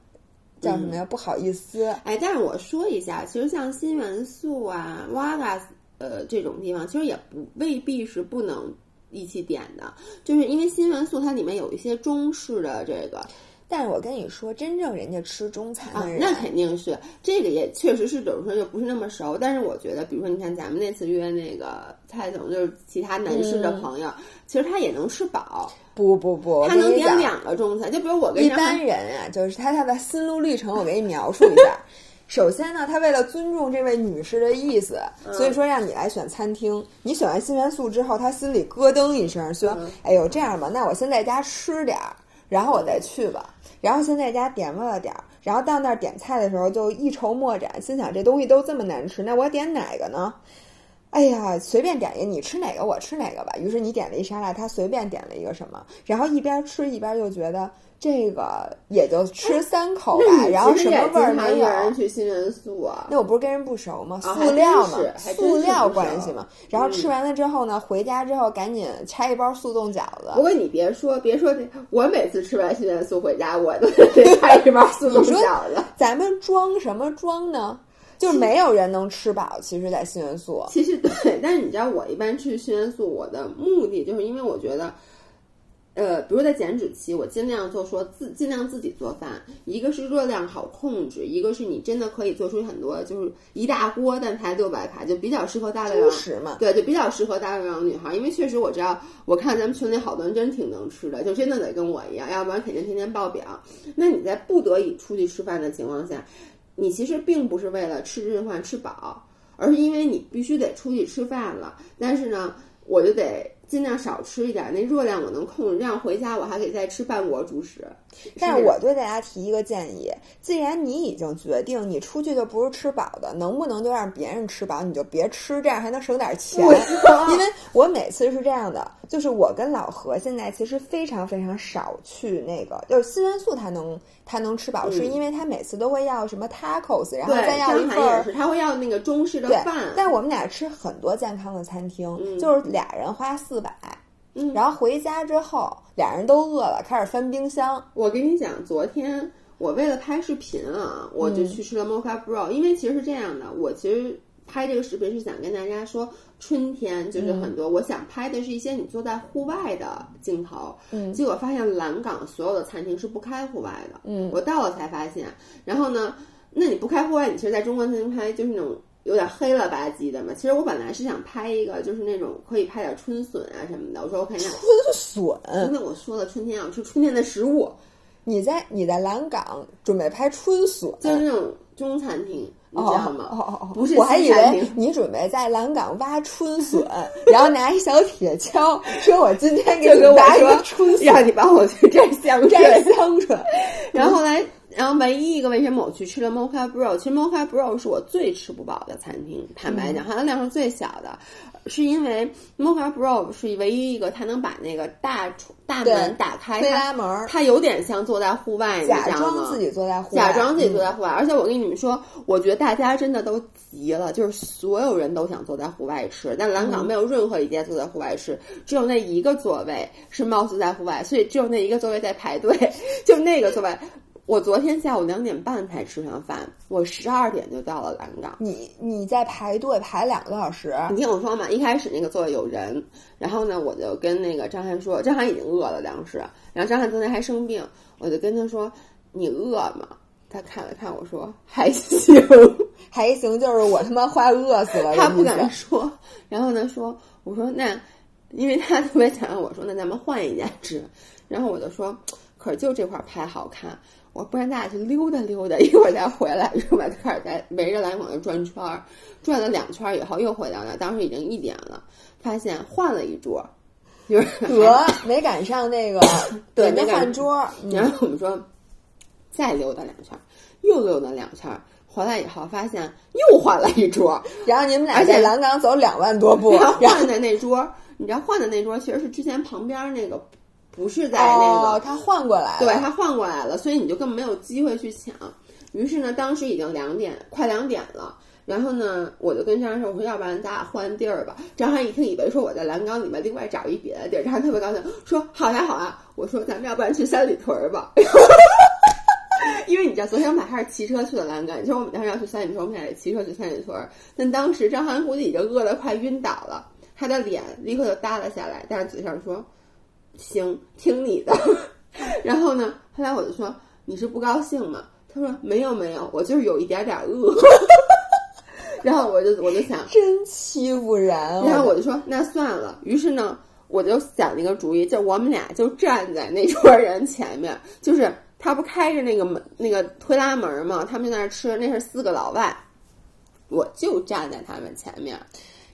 叫什么呀？不好意思。哎，但是我说一下，其实像新元素啊、瓦嘎呃这种地方，其实也不未必是不能一起点的，就是因为新元素它里面有一些中式的这个但是我跟你说，真正人家吃中餐啊的，人，那肯定是。这个也确实是有时候就不是那么熟，但是我觉得，比如说你看咱们那次约那个蔡总，就是其他男士的朋友，其实他也能吃饱，不不不，他能点两个中餐，就比如我跟一般人啊，就是他他的心路历程，我给你描述一下。首先呢，他为了尊重这位女士的意思，所以说让你来选餐厅。你选完新元素之后，他心里咯噔一声，说：“哎呦，这样吧，那我先在家吃点儿，然后我再去吧。”然后先在家点吧了点儿，然后到那儿点菜的时候就一筹莫展，心想这东西都这么难吃，那我点哪个呢？哎呀，随便点一个，你吃哪个我吃哪个吧。于是你点了一沙拉，他随便点了一个什么，然后一边吃一边就觉得这个也就吃三口吧，然后什么味儿没有。人去新元素啊，那我不是跟人不熟吗？啊塑料嘛塑料关系嘛。然后吃完了之后呢，回家之后赶紧拆一包速冻饺子。不过你别说，别说这，我每次吃完新元素回家，我都 得 拆一包速冻饺子。咱们装什么装呢？就是没有人能吃饱，其实，在新元素。其实对，但是你知道，我一般吃新元素，我的目的就是因为我觉得，呃，比如在减脂期，我尽量就说自尽量自己做饭，一个是热量好控制，一个是你真的可以做出很多，就是一大锅但才六百卡，就比较适合大胃王。猪食嘛，对，就比较适合大胃王女孩，因为确实我知道，我看咱们群里好多人真挺能吃的，就真的得跟我一样，要不然肯定天天爆表。那你在不得已出去吃饭的情况下，你其实并不是为了吃这顿饭吃饱，而是因为你必须得出去吃饭了。但是呢，我就得尽量少吃一点，那热量我能控制，这样回家我还得再吃半锅主食。但是我对大家提一个建议，既然你已经决定你出去就不是吃饱的，能不能就让别人吃饱，你就别吃，这样还能省点钱。因为我每次是这样的，就是我跟老何现在其实非常非常少去那个，就是新元素他能他能吃饱，是因为他每次都会要什么 tacos，然后，再要一份他会要那个中式的饭，，但我们俩吃很多健康的餐厅，嗯。就是俩人花四百，嗯。然后回家之后俩人都饿了，开始翻冰箱。我跟你讲，昨天我为了拍视频啊，我就去吃了 Mocha Bro，、因为其实是这样的，我其实拍这个视频是想跟大家说，春天就是很多，我想拍的是一些你坐在户外的镜头，嗯。结果发现蓝港所有的餐厅是不开户外的，嗯。我到了才发现。然后呢，那你不开户外，你其实在中国餐厅拍就是那种有点黑了吧唧的嘛。其实我本来是想拍一个就是那种可以拍点春笋啊什么的，我说我看一下，春笋，因为我说了春天要吃春天的食物，你在你在蓝港准备拍春笋，就是那种中餐厅，你知道吗？哦哦哦，不是我还以为你准备在蓝港挖春笋，然后拿一小铁锹，说我今天给你挖一个说春笋。让你帮我去摘香摘椿，香椿。然后后来，然后唯一一个为什么我去吃了 Mocha Bro？其实 Mocha Bro 是我最吃不饱的餐厅，坦白嗯讲，它的量是最小的，是因为 Mocha Bro 是唯一一个它能把那个大厨大门打开，推它拉门儿它有点像坐在户外，假装自己坐在户外，假装自己坐嗯在户外，而且我跟你们说，我觉得大家真的都急了，就是所有人都想坐在户外吃，但蓝嗯港没有任何一家坐在户外吃，只有那一个座位是貌似在户外，所以只有那一个座位在排队，就那个座位。我昨天下午两点半才吃上饭，我十二点就到了蓝港。你你在排队排两个多小时，你听我说嘛，一开始那个座位有人，然后呢，我就跟那个张翰说，张翰已经饿了当时，然后张翰昨天还生病，我就跟他说，你饿吗？他看了看我说还行，还行，就是我他妈快饿死了。他不敢说，然后呢说，我说那，因为他特别想让我说，那咱们换一家吃，然后我就说，可是就这块儿拍好看，不然咱俩去溜达溜达，一会儿再回来，然后开始在围着蓝广就转圈儿，转了两圈儿以后又回到那，当时已经一点了，发现换了一桌，就是 得没赶上那个对没换桌，嗯。然后我们说再溜达两圈儿，又溜达两圈儿，回来以后发现又换了一桌，然后你们俩而且在蓝港走两万多步，然后换的那桌，你知道换的那桌其实是之前旁边那个，不是在那个，哦，他换过来了，对他换过来了，所以你就根本没有机会去抢。于是呢，当时已经两点，快两点了。然后呢，我就跟张翰说：“我说，要不然咱俩换地儿吧。”张涵一听，以为说我在蓝缸里面另外找一别的地儿，张涵特别高兴，说：“好呀，好呀。”我说：“咱们要不然去三里屯儿吧。”因为你知道，昨天我们俩还是骑车去的栏杆。你说我们当时要去三里屯儿，我们俩也骑车去三里屯儿。但当时张涵估计已经饿得快晕倒了，他的脸立刻就耷拉下来，但是嘴上说：“行，听你的。”然后呢，后来我就说：“你是不高兴吗？”他说：“没有没有，我就是有一点点饿。”然后我就我就想，真欺负人。然后我就说那算了。于是呢，我就想了一个主意，就我们俩就站在那桌人前面，就是他不开着那个门那个推拉门嘛，他们就在那儿吃，那是四个老外，我就站在他们前面。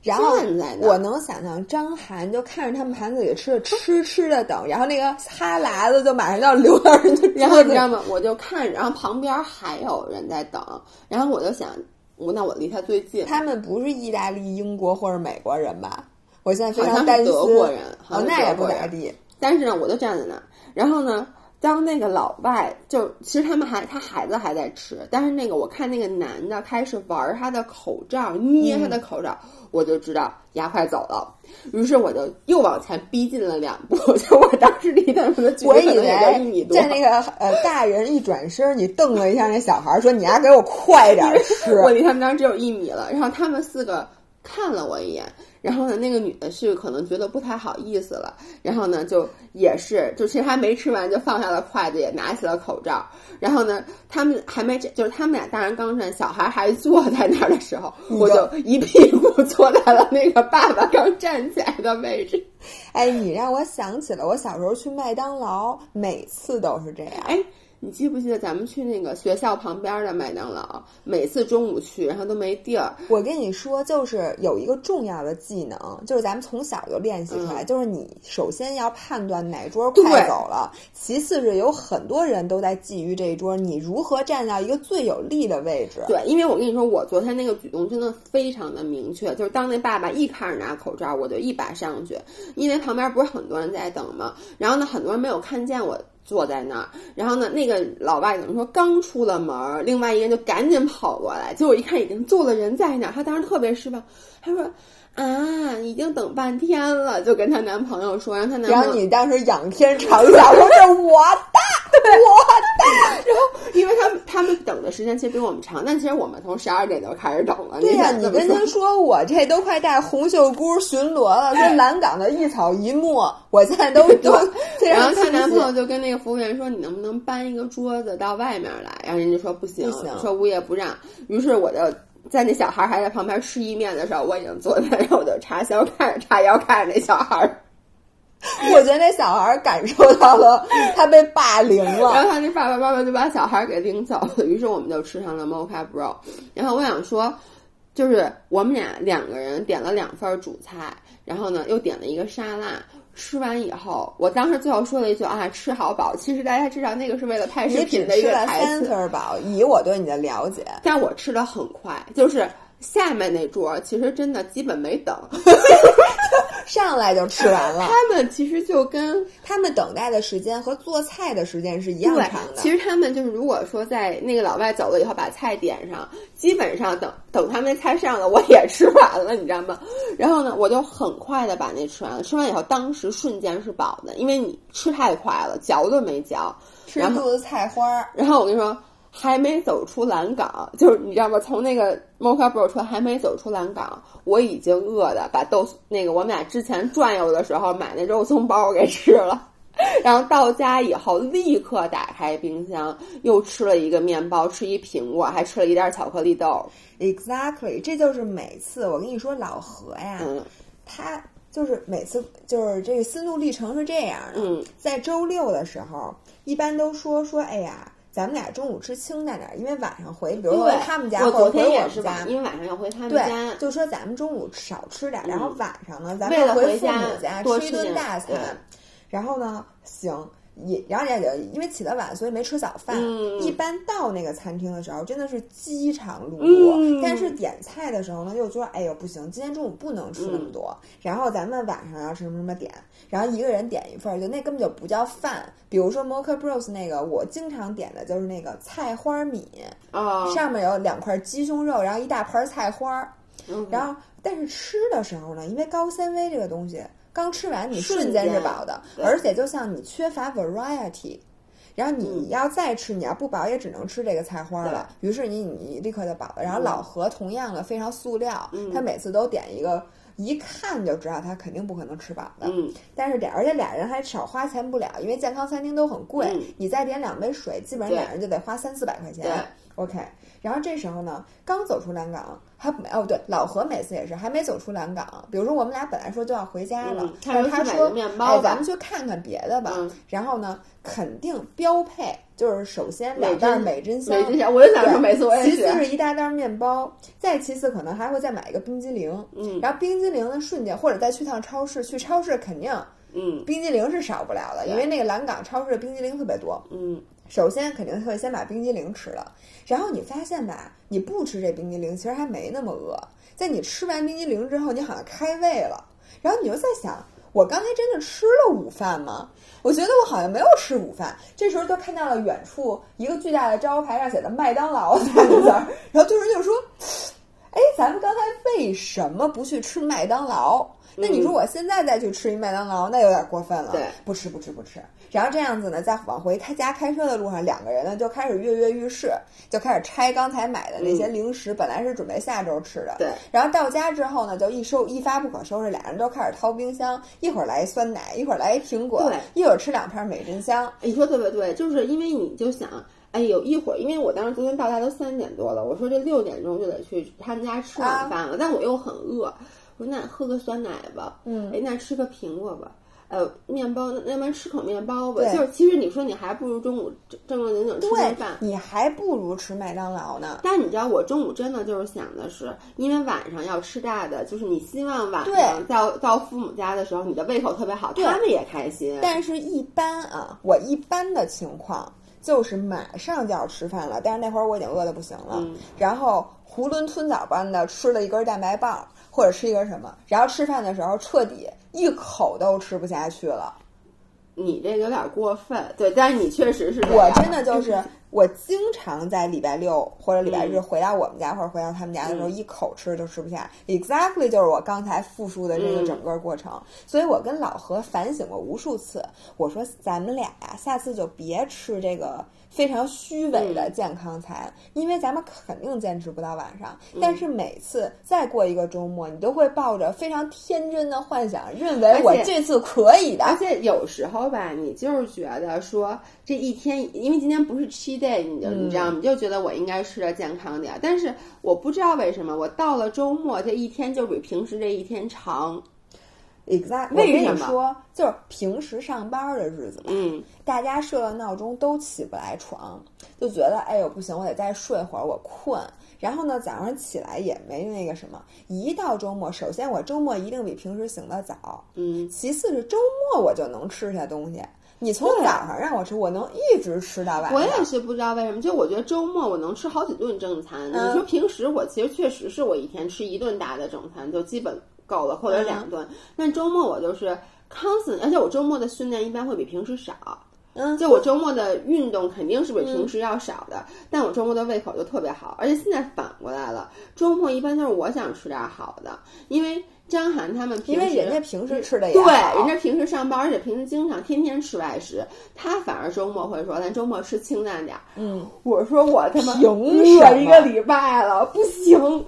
然后站在那儿我能想象张涵就看着他们盘子里吃的痴痴的等，然后那个哈喇子就马上要流到人家然后。你知道吗？我就看，然后旁边还有人在等，然后我就想，我那我离他最近，他们不是意大利、英国或者美国人吧？我现在非常担心。德国人好那也不咋地。但是呢，我就站在那儿，然后呢，当那个老外就其实他们还他孩子还在吃，但是那个我看那个男的开始玩他的口罩，捏他的口罩，我就知道牙快走了。于是我就又往前逼近了两步，就我当时离他们的距我以离可能也就一米多。为在那个呃大人一转身，你瞪了一下那小孩，说：“你丫给我快点儿 吃。我离他们当时只有一米了，然后他们四个看了我一眼，然后呢，那个女的是可能觉得不太好意思了，然后呢，就也是，就其实还没吃完就放下了筷子，也拿起了口罩，然后呢，他们还没站，就是他们俩大人刚站，小孩还坐在那儿的时候，我就一屁股坐在了那个爸爸刚站起来的位置。哎，你让我想起了我小时候去麦当劳，每次都是这样。哎，你记不记得咱们去那个学校旁边的麦当劳，每次中午去，然后都没地儿，我跟你说，就是有一个重要的技能，就是咱们从小就练习出来，就是你首先要判断哪桌快走了，其次是有很多人都在觊觎这一桌，你如何站到一个最有利的位置。对，因为我跟你说，我昨天那个举动真的非常的明确，就是当那爸爸一开始拿口罩，我就一把上去，因为旁边不是很多人在等嘛，然后呢，很多人没有看见我。坐在那儿，然后呢，那个老外怎么说？刚出了门儿，另外一个人就赶紧跑过来，结果一看已经坐了人在那儿，她当时特别失望，她说：“啊，已经等半天了。”就跟她男朋友说，让她男朋友然后你当时仰天长啸，说：“是我的，我的。”因为他们他们等的时间其实比我们长，但其实我们从十二点就开始等了。对呀、你跟他说我这都快带红袖箍巡逻了，这蓝港的一草一木，我现在都都 然后她常清晰男朋友就跟那个服务员说：“你能不能搬一个桌子到外面来？”然后人家说不行，不行说物业不让。于是我就在那小孩还在旁边吃意面的时候，我已经坐在那儿，我就插销看着插腰看着那小孩儿。我觉得那小孩儿感受到了他被霸凌了然。后他那爸爸妈妈就把小孩给领走了，于是我们就吃上了 Mocha Bro。然后我想说，就是我们俩两个人点了两份主菜，然后呢又点了一个沙拉。吃完以后，我当时最后说了一句啊，吃好饱。其实大家知道那个是为了拍视频的一个台词，三份饱，以我对你的了解，但我吃的很快，就是下面那桌其实真的基本没等，上来就吃完了。他们其实就跟他们等待的时间和做菜的时间是一样长，的。其实他们就是如果说在那个老外走了以后把菜点上，基本上等等他们那菜上了，我也吃完了，你知道吗？然后呢，我就很快的把那吃完了。吃完以后，当时瞬间是饱的，因为你吃太快了，嚼都没嚼。然后吃一肚子菜花儿，然后我跟你说，还没走出蓝港，就是你知道吗？从那个 Mocha Bro 车还没走出蓝港，我已经饿的把豆那个我们俩之前转悠的时候买那肉松包给吃了。然后到家以后，立刻打开冰箱，又吃了一个面包，吃一苹果，还吃了一袋巧克力豆。Exactly，这就是每次我跟你说老何呀，嗯他就是每次就是这个心路历程是这样的，嗯在周六的时候，一般都说说，哎呀，咱们俩中午吃清淡点儿，因为晚上回，比如说，他们家或者回我们家，。因为晚上要回他们对，，就说咱们中午少吃点儿，然后嗯晚上呢，咱们回父母家吃一顿大餐。然后呢，行，也然后也就因为起得晚，所以没吃早饭。嗯一般到那个餐厅的时候，真的是饥肠辘辘。嗯但是点菜的时候呢，又说，哎呦不行，今天中午不能吃那么多。然后咱们晚上要吃什么什么点，然后一个人点一份儿，就那根本就不叫饭。比如说 Mocha Bros 那个，我经常点的就是那个菜花米，啊，上面有两块鸡胸肉，然后一大盘菜花然后，但是吃的时候呢，因为高纤维这个东西，刚吃完你瞬瞬间是饱的，而且就像你缺乏 variety。然后你要再吃，你要不饱也只能吃这个菜花了。于是你你立刻就饱了。然后老何同样的非常塑料，嗯他每次都点一个，一看就知道他肯定不可能吃饱的。嗯，但是点，而且俩人还少花钱不了，因为健康餐厅都很贵。嗯你再点两杯水，基本上俩人就得花三四百块钱对。OK，然后这时候呢，刚走出蓝港，还没哦对，老何每次也是还没走出蓝港。比如说我们俩本来说就要回家了，嗯但是他说他说咱们去看看别的吧。嗯然后呢，肯定标配就是首先两袋美珍香，美珍香，我就想说，每次我也其次是，一大袋面包，再其次可能还会再买一个冰激凌。嗯然后冰激凌的，瞬间或者再去趟超市，去超市肯定嗯冰激凌是少不了的，因为那个蓝港超市的冰激凌特别多。嗯，首先肯定会先把冰激凌吃了，然后你发现吧，你不吃这冰激凌，其实还没那么饿。在你吃完冰激凌之后，你好像开胃了，然后你就在想，我刚才真的吃了午饭吗？我觉得我好像没有吃午饭。这时候就看到了远处一个巨大的招牌上写的麦当劳三个字儿，然后就是就说，哎，咱们刚才为什么不去吃麦当劳？那你说我现在再去吃一麦当劳，那有点过分了。对不吃不吃不吃。然后这样子呢，在往回开家开车的路上，两个人呢就开始跃跃欲试，就开始拆刚才买的那些零食，本来是准备下周吃的。对。然后到家之后呢，就一收一发不可收拾，俩人都开始掏冰箱，一会儿来一酸奶，一会儿来一苹果对，一会儿吃两片美珍香。你说特别对，就是因为你就想，哎，有一会儿，因为我当时昨天到家都三点多了，我说这六点钟就得去他们家吃晚饭了，但我又很饿，我说那喝个酸奶吧，嗯哎，那吃个苹果吧。呃，面包，那要不然吃口面包吧。就是其实你说你还不如中午正正正经经吃顿饭。你还不如吃麦当劳呢。但你知道，我中午真的就是想的是，因为晚上要吃大的，就是你希望晚对上到到父母家的时候，你的胃口特别好，他们也开心。但是，一般啊，我一般的情况就是马上就要吃饭了，但是那会儿我已经饿得不行了，嗯然后囫囵吞枣般的吃了一根蛋白棒，或者吃一个什么，然后吃饭的时候彻底一口都吃不下去了。你这有点过分，对，但是你确实是我真的就是我经常在礼拜六或者礼拜日回到我们家或者回到他们家的时候，一口吃都吃不下。Exactly 就是我刚才复述的这个整个过程。所以我跟老何反省过无数次，我说咱们俩呀，下次就别吃这个非常虚伪的健康餐，因为咱们肯定坚持不到晚上。但是每次再过一个周末，你都会抱着非常天真的幻想，认为我这次可以的。而且有时候吧，你就是觉得说这一天，因为今天不是 cheat day，你就你知道吗？你就觉得我应该吃的健康点儿。但是我不知道为什么，我到了周末这一天就比平时这一天长。Exactly，为我跟什么你说，就是平时上班的日子吧，嗯，大家设了闹钟都起不来床，就觉得哎呦不行，我得再睡会儿，我困。然后呢，早上起来也没那个什么。一到周末，首先我周末一定比平时醒得早，嗯，其次是周末我就能吃下东西。你从早上让我吃，我能一直吃到晚上。我也是不知道为什么，就我觉得周末我能吃好几顿正餐。嗯你说平时我其实确实是我一天吃一顿大的正餐就基本够了，或者两顿。但周末我就是 constant，而且我周末的训练一般会比平时少。嗯，就我周末的运动肯定是比平时要少的，但我周末的胃口就特别好，而且现在反过来了，周末一般都是我想吃点好的，因为张涵他们平时因为人家平时吃的也对，人家平时上班，而且平时经常天天吃外食，他反而周末会说，咱周末吃清淡点儿。嗯，我说我他妈凭饿什么一个礼拜了，不行。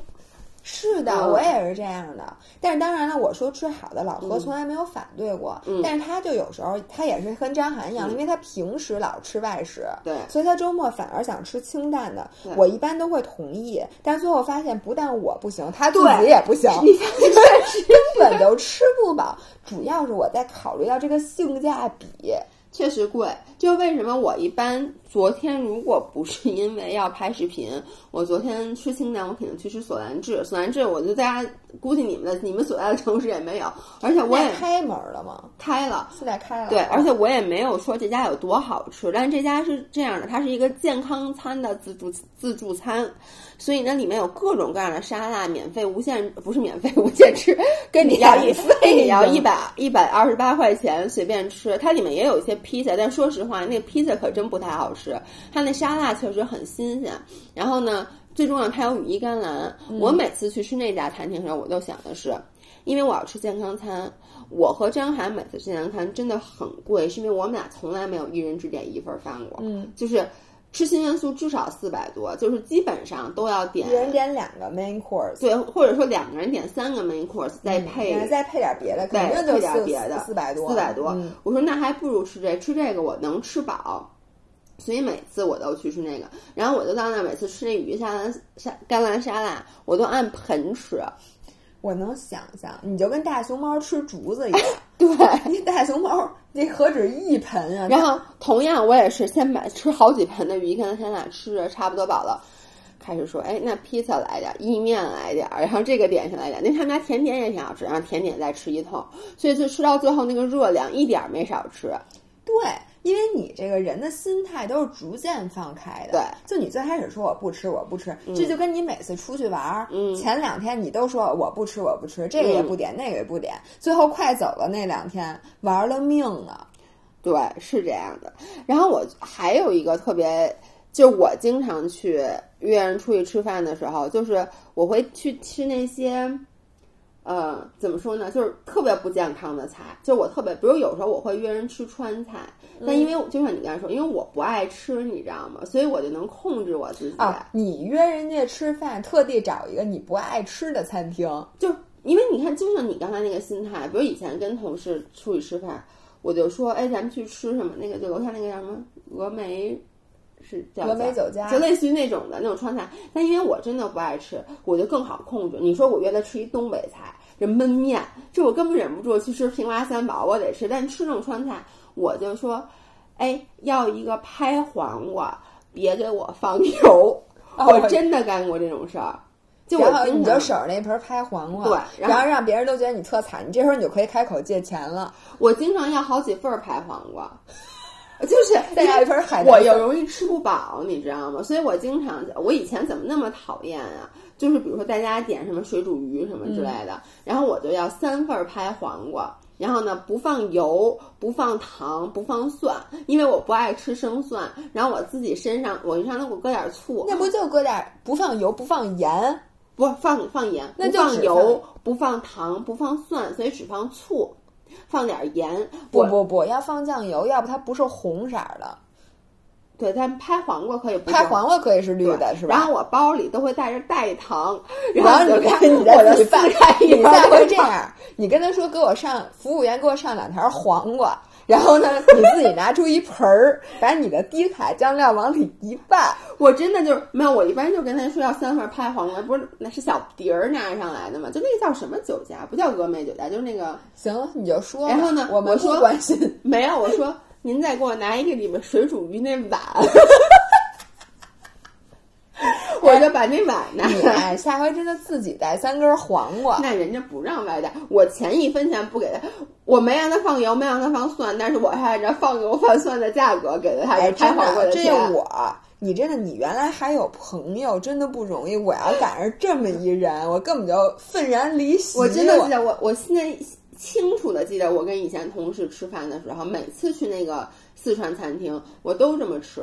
是的，嗯我也是这样的。但是当然了，我说吃好的，老何从来没有反对过。嗯但是他就有时候他也是跟张涵一样，因为他平时老吃外食，对所以他周末反而想吃清淡的。我一般都会同意，但是最后发现不但我不行，他自对己也不行，你发现 根本就吃不饱。主要是我在考虑到这个性价比。确实贵，就为什么我一般昨天如果不是因为要拍视频，我昨天吃清淡，我肯定去吃索兰治。索兰治，我就在家估计你们的你们所在的城市也没有，而且我也开门了吗？开了。现在开了。对，而且我也没有说这家有多好吃，但是这家是这样的，它是一个健康餐的自助自助餐，所以呢里面有各种各样的沙拉，免费无限不是免费无限吃，跟你要一免费跟你要的一百一百二十八块钱随便吃，它里面也有一些披萨，但说实话那披萨可真不太好吃，它那沙拉确实很新鲜，然后呢。最重要，它有羽衣甘蓝。我每次去吃那家餐厅的时候，我都想的是，因为我要吃健康餐，我和张涵每次吃健康餐真的很贵，是因为我们俩从来没有一人只点一份饭过，嗯，就是吃新元素至少四百多，就是基本上都要点一人点两个 main course，对，或者说两个人点三个 main course，再配、嗯再配点别的，肯对配定就四点别的四百多，四百多。嗯我说那还不如吃这，吃这个我能吃饱。所以每次我都去吃那个，然后我就到那儿每次吃那鱼沙拉沙甘蓝沙拉，我都按盆吃。我能想象，你就跟大熊猫吃竹子一样。对，那大熊猫那何止一盆啊！然后同样我也是先把吃好几盆的鱼甘蓝沙拉，吃着差不多饱了，开始说，哎，那披萨来点儿，意面来点儿，然后这个点心来点儿，那他们家甜点也挺好吃，然后甜点再吃一通，所以就吃到最后那个热量一点儿没少吃。对，因为你这个人的心态都是逐渐放开的。对，就你最开始说我不吃，我不吃，这就跟你每次出去玩儿，嗯前两天你都说我不吃，我不吃，这个也不点，那个也不点，最后快走了那两天玩了命了。对，是这样的。然后我还有一个特别，就我经常去约人出去吃饭的时候，就是我会去吃那些，呃，怎么说呢，就是特别不健康的菜。就我特别，比如有时候我会约人吃川菜，但因为就像你刚才说，因为我不爱吃，你知道吗？所以我就能控制我自己。啊，你约人家吃饭，特地找一个你不爱吃的餐厅，就因为你看，就像你刚才那个心态，比如以前跟同事出去吃饭，我就说，哎，咱们去吃什么？那个就楼下那个叫什么峨眉，是叫峨眉酒家就类似于那种的那种川菜。但因为我真的不爱吃，我就更好控制。你说我约他吃一东北菜，这焖面，这我根本忍不住去吃平娃三宝，我得吃。但吃那种川菜，我就说，哎，要一个拍黄瓜，别给我放油。哦我真的干过这种事儿。就我然后你就经常省着那盆拍黄瓜，对然后然后让别人都觉得你特惨，你这时候你就可以开口借钱了，我经常要好几份儿拍黄瓜，就是 再要一份海带我丝又容易吃不饱，你知道吗？所以我经常，我以前怎么那么讨厌啊？就是比如说大家点什么水煮鱼什么之类的，然后我就要三份儿拍黄瓜，然后呢，不放油，不放糖，不放蒜，因为我不爱吃生蒜。然后我自己身上，我就上能给我搁点醋，那不就搁点儿不放油不放盐？不放放盐，不那就放油，不放糖，不放蒜，所以只放醋，放点盐。不不不，要放酱油，要不它不是红色儿的。对，但拍黄瓜可以不拍黄瓜可以是绿的，是吧？然后我包里都会带着代糖，然后你看你再自己拌，开一你下包儿回这样，你跟他说给我上，服务员给我上两条黄瓜，然后呢，你自己拿出一盆儿，把你的低卡酱料往里一拌，我真的就是没有，我一般就跟他说要三份拍黄瓜，不是那是小碟儿拿上来的嘛，就那个叫什么酒家，不叫峨眉酒家，就是那个行了，你就说。然后呢我们说关心。没有，我说您再给我拿一个里面水煮鱼那碗，我就把那碗拿你来。哎，下回真的自己带三根黄瓜。那人家不让外带，我钱一分钱不给他，我没让他放油，没让他放蒜，但是我还按照放油放蒜的价格给了他哎，拍真的，黄瓜钱。这我，你真的，你原来还有朋友，真的不容易。我要赶上这么一人，我根本就愤然离席。我真的记得，我我现在清楚的记得，我跟以前同事吃饭的时候，每次去那个四川餐厅，我都这么吃。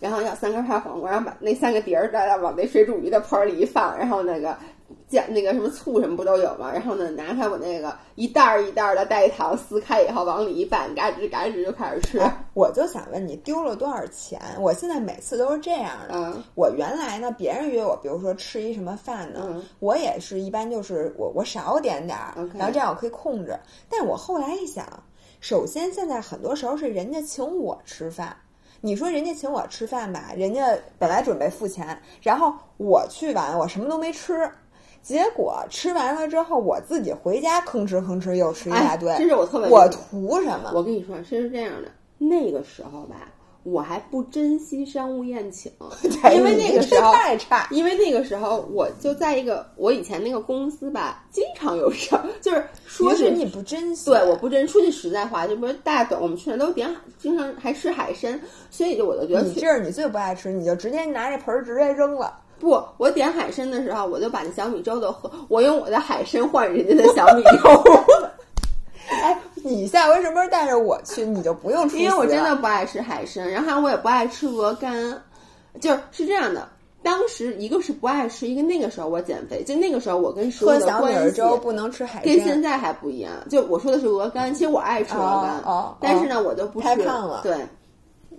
然后要三根拍黄瓜，然后把那三个碟儿大家往那水煮鱼的盆儿里一放，然后那个酱那个什么醋什么不都有吗？然后呢，拿开我那个一袋儿一袋儿的代糖，撕开以后往里一拌，嘎吱嘎吱就开始吃。哎，我就想问你丢了多少钱？我现在每次都是这样的。嗯我原来呢，别人约我，比如说吃一什么饭呢，嗯我也是一般就是我我少点点儿然后这样我可以控制。但我后来一想，首先现在很多时候是人家请我吃饭。你说人家请我吃饭吧，人家本来准备付钱，然后我去完我什么都没吃，结果吃完了之后我自己回家吭哧吭哧又吃一大哎，堆，这是我特别我图什么？我跟你说，是这样的，那个时候吧，我还不珍惜商务宴请，因为那个时候太差。因为那个时候我就在一个我以前那个公司吧，经常有事儿，就是说是你不珍惜，对，我不珍说句实在话，就不是大家懂，我们去那都点，经常还吃海参，所以就我就觉得你这是你最不爱吃，你就直接拿这盆儿直接扔了。不，我点海参的时候，我就把那小米粥都喝，我用我的海参换人家的小米粥。哎，你下回什么时候带着我去，你就不用出席因为我真的不爱吃海参，然后我也不爱吃鹅肝，就是是这样的。当时一个是不爱吃，一个那个时候我减肥，就那个时候我跟食物的关系粥不能吃海参，跟现在还不一样。就我说的是鹅肝，其实我爱吃鹅肝，哦哦但是呢我就不吃太胖了对，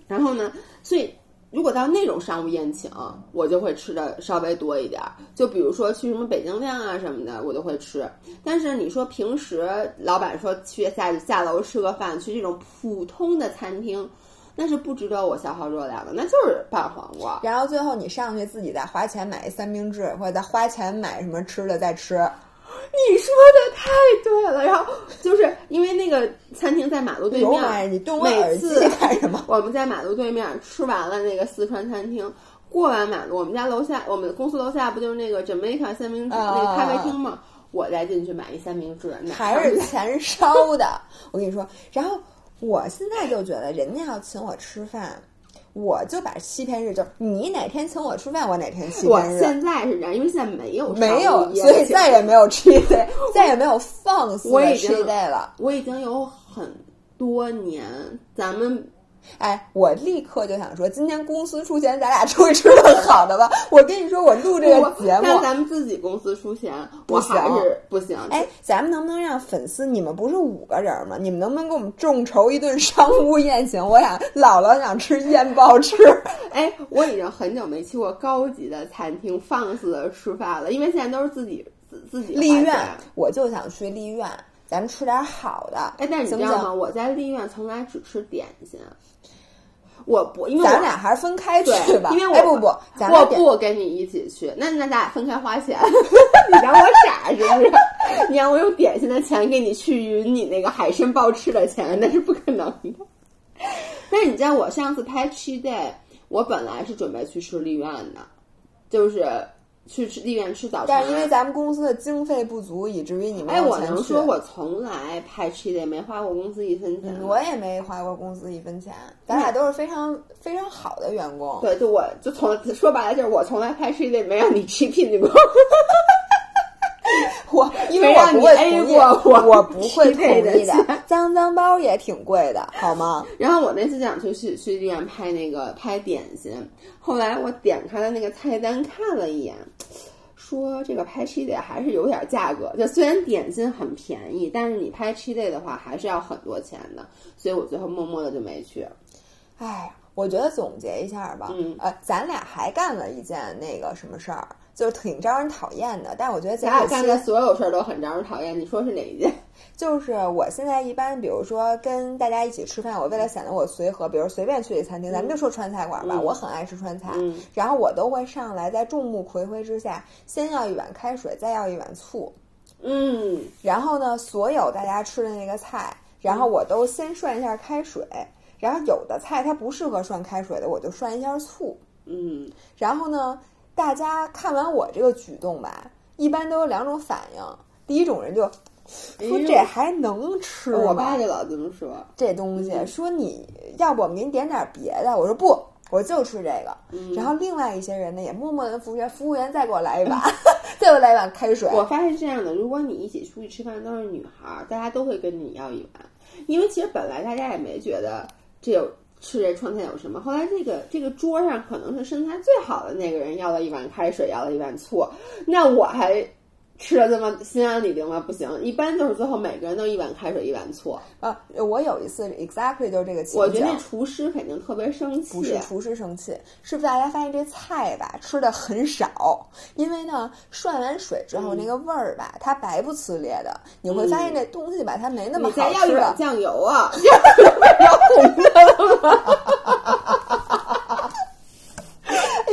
然后呢，所以如果到那种商务宴请，我就会吃的稍微多一点儿。就比如说去什么北京亮啊什么的，我都会吃。但是你说平时老板说去下下楼吃个饭，去这种普通的餐厅，那是不值得我消耗热量的，那就是拌黄瓜。然后最后你上去自己再花钱买一三明治，或者再花钱买什么吃的再吃。你说的太对了，然后就是因为那个餐厅在马路对面，买你动我每耳机次干什么？我们在马路对面吃完了那个四川餐厅，过完马路，我们家楼下，我们公司楼下不就是那个 Jamaica 三明治、啊那个咖啡厅吗？我再进去买一三明治，拿还是钱烧的。我跟你说，然后我现在就觉得，人家要请我吃饭，我就把欺骗日，就你哪天请我吃饭，我哪天欺我骗日。现在是这样，因为现在没有没有所以再也没有 cheat day，再也没有放肆的我已经 cheat day 了。我已经有很多年，咱们哎，我立刻就想说，今天公司出钱，咱俩出去吃顿好的吧。我跟你说，我录这个节目但，咱们自己公司出钱，我还不行是不行。哎，咱们能不能让粉丝？你们不是五个人吗？你们能不能给我们众筹一顿商务宴请？我想姥姥想吃燕鲍翅。哎，我已经很久没去过高级的餐厅放肆的吃饭了，因为现在都是自己自自己丽苑花钱，我就想去丽苑，咱们吃点好的。哎，但是行不你知道吗？行？我在丽苑从来只吃点心，我不，因为咱俩还是分开去对吧。，因为我哎不不，咱我不跟你一起去，那那咱俩分开花钱，你让我傻是不是？你让我用点心的钱给你去匀你那个海参鲍翅的钱，那是不可能的。但是你知道，我上次拍 cheat day，我本来是准备去吃丽苑的，就是去吃丽苑吃早餐。但是因为咱们公司的经费不足，以至于你们哎，我能说我从来拍 cheat day 没花过公司一分钱、嗯我也没花过公司一分钱，咱俩都是非常非常好的员工。对，就我就从说白了就是我从来拍 cheat day 没让你 cheap 过。我因为我不会 A 同意，过我我不会同意的。脏脏包也挺贵的，好吗？然后我那次想去去去医院拍那个拍点心，后来我点开了那个菜单看了一眼，说这个拍 cheat day 还是有点价格。就虽然点心很便宜，但是你拍 cheat day 的话还是要很多钱的，所以我最后默默的就没去。哎，我觉得总结一下吧，嗯呃，咱俩还干了一件那个什么事儿，就是挺招人讨厌的。但我觉得咱俩这期干的所有事儿都很招人讨厌，你说是哪一件？就是我现在一般，比如说跟大家一起吃饭，我为了显得我随和，比如随便去一餐厅，咱们就说川菜馆吧，嗯。我很爱吃川菜，嗯。然后我都会上来，在众目睽睽之下，先要一碗开水，再要一碗醋，嗯，然后呢，所有大家吃的那个菜，然后我都先涮一下开水，然后有的菜它不适合涮开水的，我就涮一下醋，嗯，然后呢，大家看完我这个举动吧，一般都有两种反应，第一种人就说这还能吃吗？我爸就老这么说。这东西，嗯说你要不我们给你点点别的，我说不，我就吃这个。嗯然后另外一些人呢，也默默的服务员，服务员再给我来一碗，再给我来一碗开水。我发现是这样的，如果你一起出去吃饭都是女孩儿，大家都会跟你要一碗，因为其实本来大家也没觉得这有吃这川菜有什么，后来这个这个桌上可能是身材最好的那个人要了一碗开水，要了一碗醋，那我还吃的这么心安理得吗？不行，一般就是最后每个人都一碗开水一碗醋。啊，我有一次 exactly 就是这个情况。我觉得那厨师肯定特别生气，不是厨师生气，是不是大家发现这菜吧吃的很少，因为呢涮完水之后、嗯那个味儿吧，它白不呲咧的，你会发现这东西吧它没那么好吃了。要一碗酱油啊！哎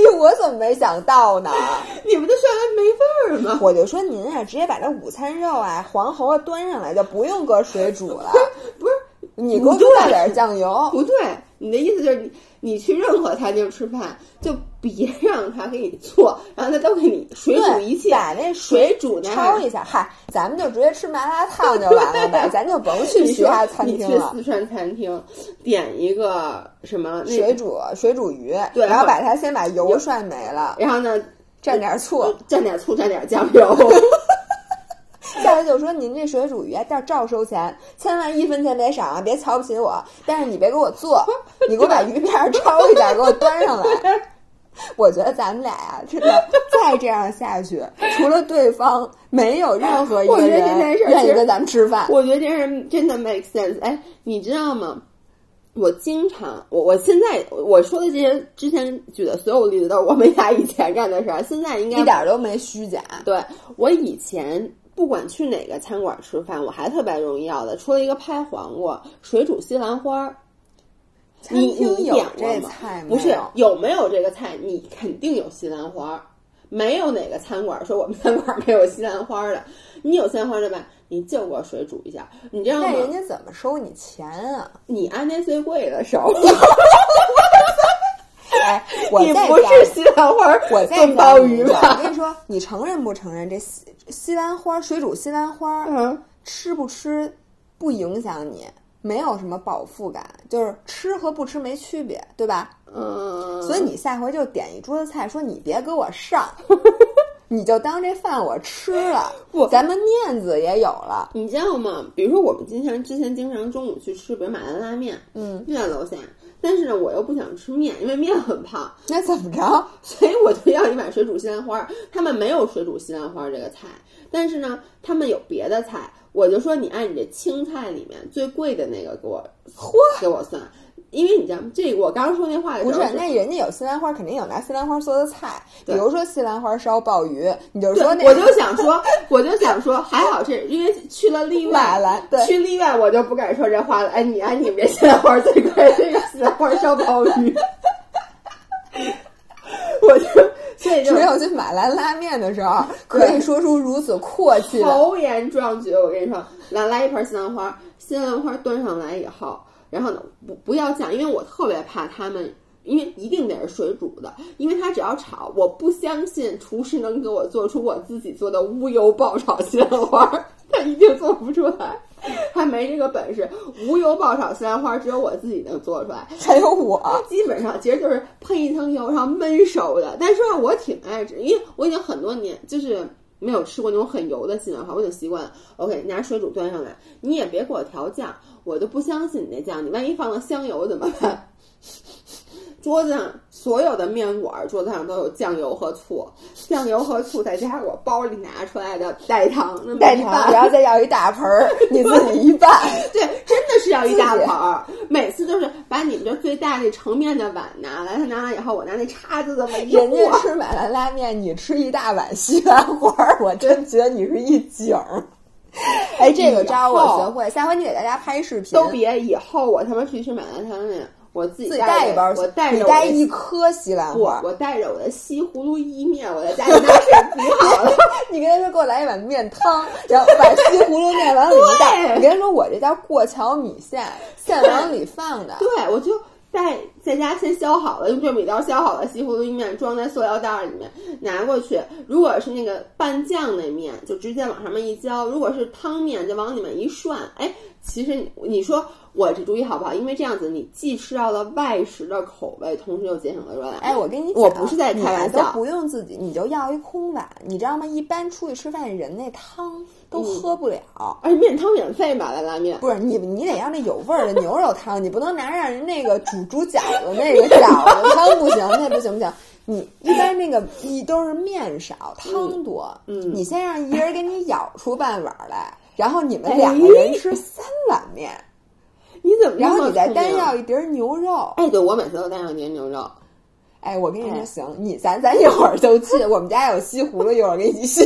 呦，我怎么没想到呢？你们的涮完没味儿吗？我就说您啊，直接把这午餐肉啊、黄喉啊端上来，就不用搁水煮了。不是，你给我不对倒点酱油。不对，你的意思就是你你去任何餐厅吃饭，就别让他给你做，然后他都给你水煮一切，把那水煮那焯一下。嗨，咱们就直接吃麻辣烫就完了呗，咱就甭去其他餐你去厅了。四川餐厅点一个什么水煮水煮鱼，对然后把它先把油涮没了，然后呢蘸点醋，蘸点醋，蘸点酱油。下来就说您这水煮鱼啊，照照收钱，千万一分钱别少啊，别瞧不起我。但是你别给我做，你给我把鱼片儿焯一下，给我端上来。我觉得咱们俩呀、真的再这样下去，除了对方，没有任何一个人愿意跟咱们吃饭。我觉得这是真的 make sense。哎，你知道吗？我经常，我我现在我说的这些之前举的所有例子都是我们俩以前干的事儿，现在应该一点儿都没虚假，对我以前不管去哪个餐馆吃饭，我还特别容易要的，除了一个拍黄瓜、水煮西兰花儿。餐你你点过这吗菜没不是有有没有这个菜？你肯定有西兰花儿，没有哪个餐馆说我们餐馆没有西兰花儿的。你有西兰花儿对吧？你就给我水煮一下，你知道吗那？人家怎么收你钱啊？你按那最贵的收，哎，我你不是西兰花儿我再炖鲍鱼吧我？跟你说，你承认不承认这西西兰花水煮西兰花，嗯，吃不吃不影响你，没有什么饱腹感，就是吃和不吃没区别，对吧？嗯，所以你下回就点一桌子菜，说你别给我上，你就当这饭我吃了，不咱们面子也有了。你知道吗？比如说我们经常之前经常中午去吃，比如马兰拉面，嗯，就在楼下。但是呢，我又不想吃面，因为面很胖，那怎么着？所以我就要一碗水煮西兰花。他们没有水煮西兰花这个菜，但是呢，他们有别的菜。我就说你按你这青菜里面最贵的那个给我，嚯，给我算。因为你知道这，我刚刚说那话不是，那人家有西兰花，肯定有拿西兰花做的菜，比如说西兰花烧鲍鱼，你就说那，我就想说，我就想说，还好这因为去了丽苑，马兰对去例外我就不敢说这话了。哎，你哎你们这西兰花最贵，这个西兰花烧鲍鱼，我就所以就只有去马兰拉面的时候，可以说出如此阔气的。豪言壮举。我跟你说，来来一盘西兰花，西兰花端上来以后，然后呢，不不要酱，因为我特别怕他们。因为一定得是水煮的，因为它只要炒，我不相信厨师能给我做出我自己做的无油爆炒西兰花，他一定做不出来，他没这个本事。无油爆炒西兰花只有我自己能做出来，还有我，基本上其实就是喷一层油，然后焖熟的。但是说实话，我挺爱吃，因为我已经很多年，就是没有吃过那种很油的西兰花，我已经习惯了 OK 拿水煮端上来，你也别给我调酱，我就不相信你那酱，你万一放了香油怎么办？桌子上所有的面馆，桌子上都有酱油和醋，酱油和醋再加上我包里拿出来的代糖，那么代糖，然后再要一大盆儿，你自己一半。对，真的是要一大盆儿，每次都是把你们这最大那盛面的碗拿来，他拿完以后，我拿那叉子这么一人家，吃买兰拉面，你吃一大碗西兰花儿，我真觉得你是一景儿。哎，这个招我学会，下回你给大家拍视频，都别以后我他妈去吃买兰汤面，我自己自己带一包，我带着你带一颗西兰不，花。我带着我的西葫芦意面，我在家里 拿水煮好了。你跟他说给我来一碗面汤，然后把西葫芦面往里一倒。对你跟他说我这叫过桥米线，线往里放的。对，我就在在家先削好了，用这米刀削好了西葫芦意面，装在塑料袋里面拿过去。如果是那个拌酱那面，就直接往上面一浇；如果是汤面，就往里面一涮。哎，其实你你说我这主意好不好？因为这样子你既吃到了外食的口味，同时又节省了热量。哎，我跟你讲，我不是在开玩笑都不用自己，你就要一空碗，你知道吗？一般出去吃饭人那汤都喝不了。而且面汤免费嘛，来拉面。不是你，你得要那有味儿的牛肉汤，你不能拿让人那个煮煮饺子那个饺子汤不行，那不行不行。你一般那个一都是面少汤多，嗯你先让一人给你舀出半碗来，然后你们两个人吃三碗面，你怎么然后你再单要一碟儿牛肉。哎，对我每次都单要碟牛肉。哎，我跟你说，哎行，你咱咱一会儿就去，我们家有西葫芦，一会儿给你削。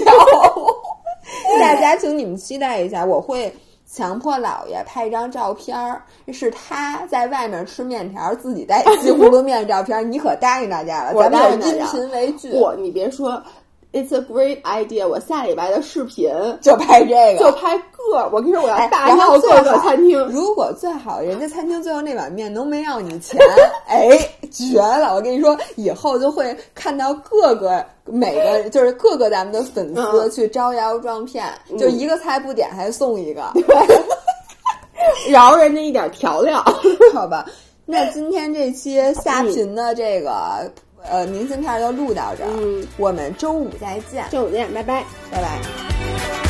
大家请你们期待一下，我会强迫姥爷拍一张照片儿，是他在外面吃面条，自己带西葫芦面的照片儿，你可答应大家了，咱们有音频为据，不，你别说，It's a great idea。我下礼拜的视频 就拍这个，就拍个，我跟你说，我要哎，大闹各个餐厅。如果最好人家餐厅最后那碗面能没要你钱，哎，绝了！我跟你说，以后就会看到各个每个就是各个咱们的粉丝嗯去招摇撞骗，就一个菜不点还送一个，饶人家一点调料。好吧？那今天这期下频的这个、呃明信片就录到这儿，嗯我们周五再见，周五见，拜拜。拜拜。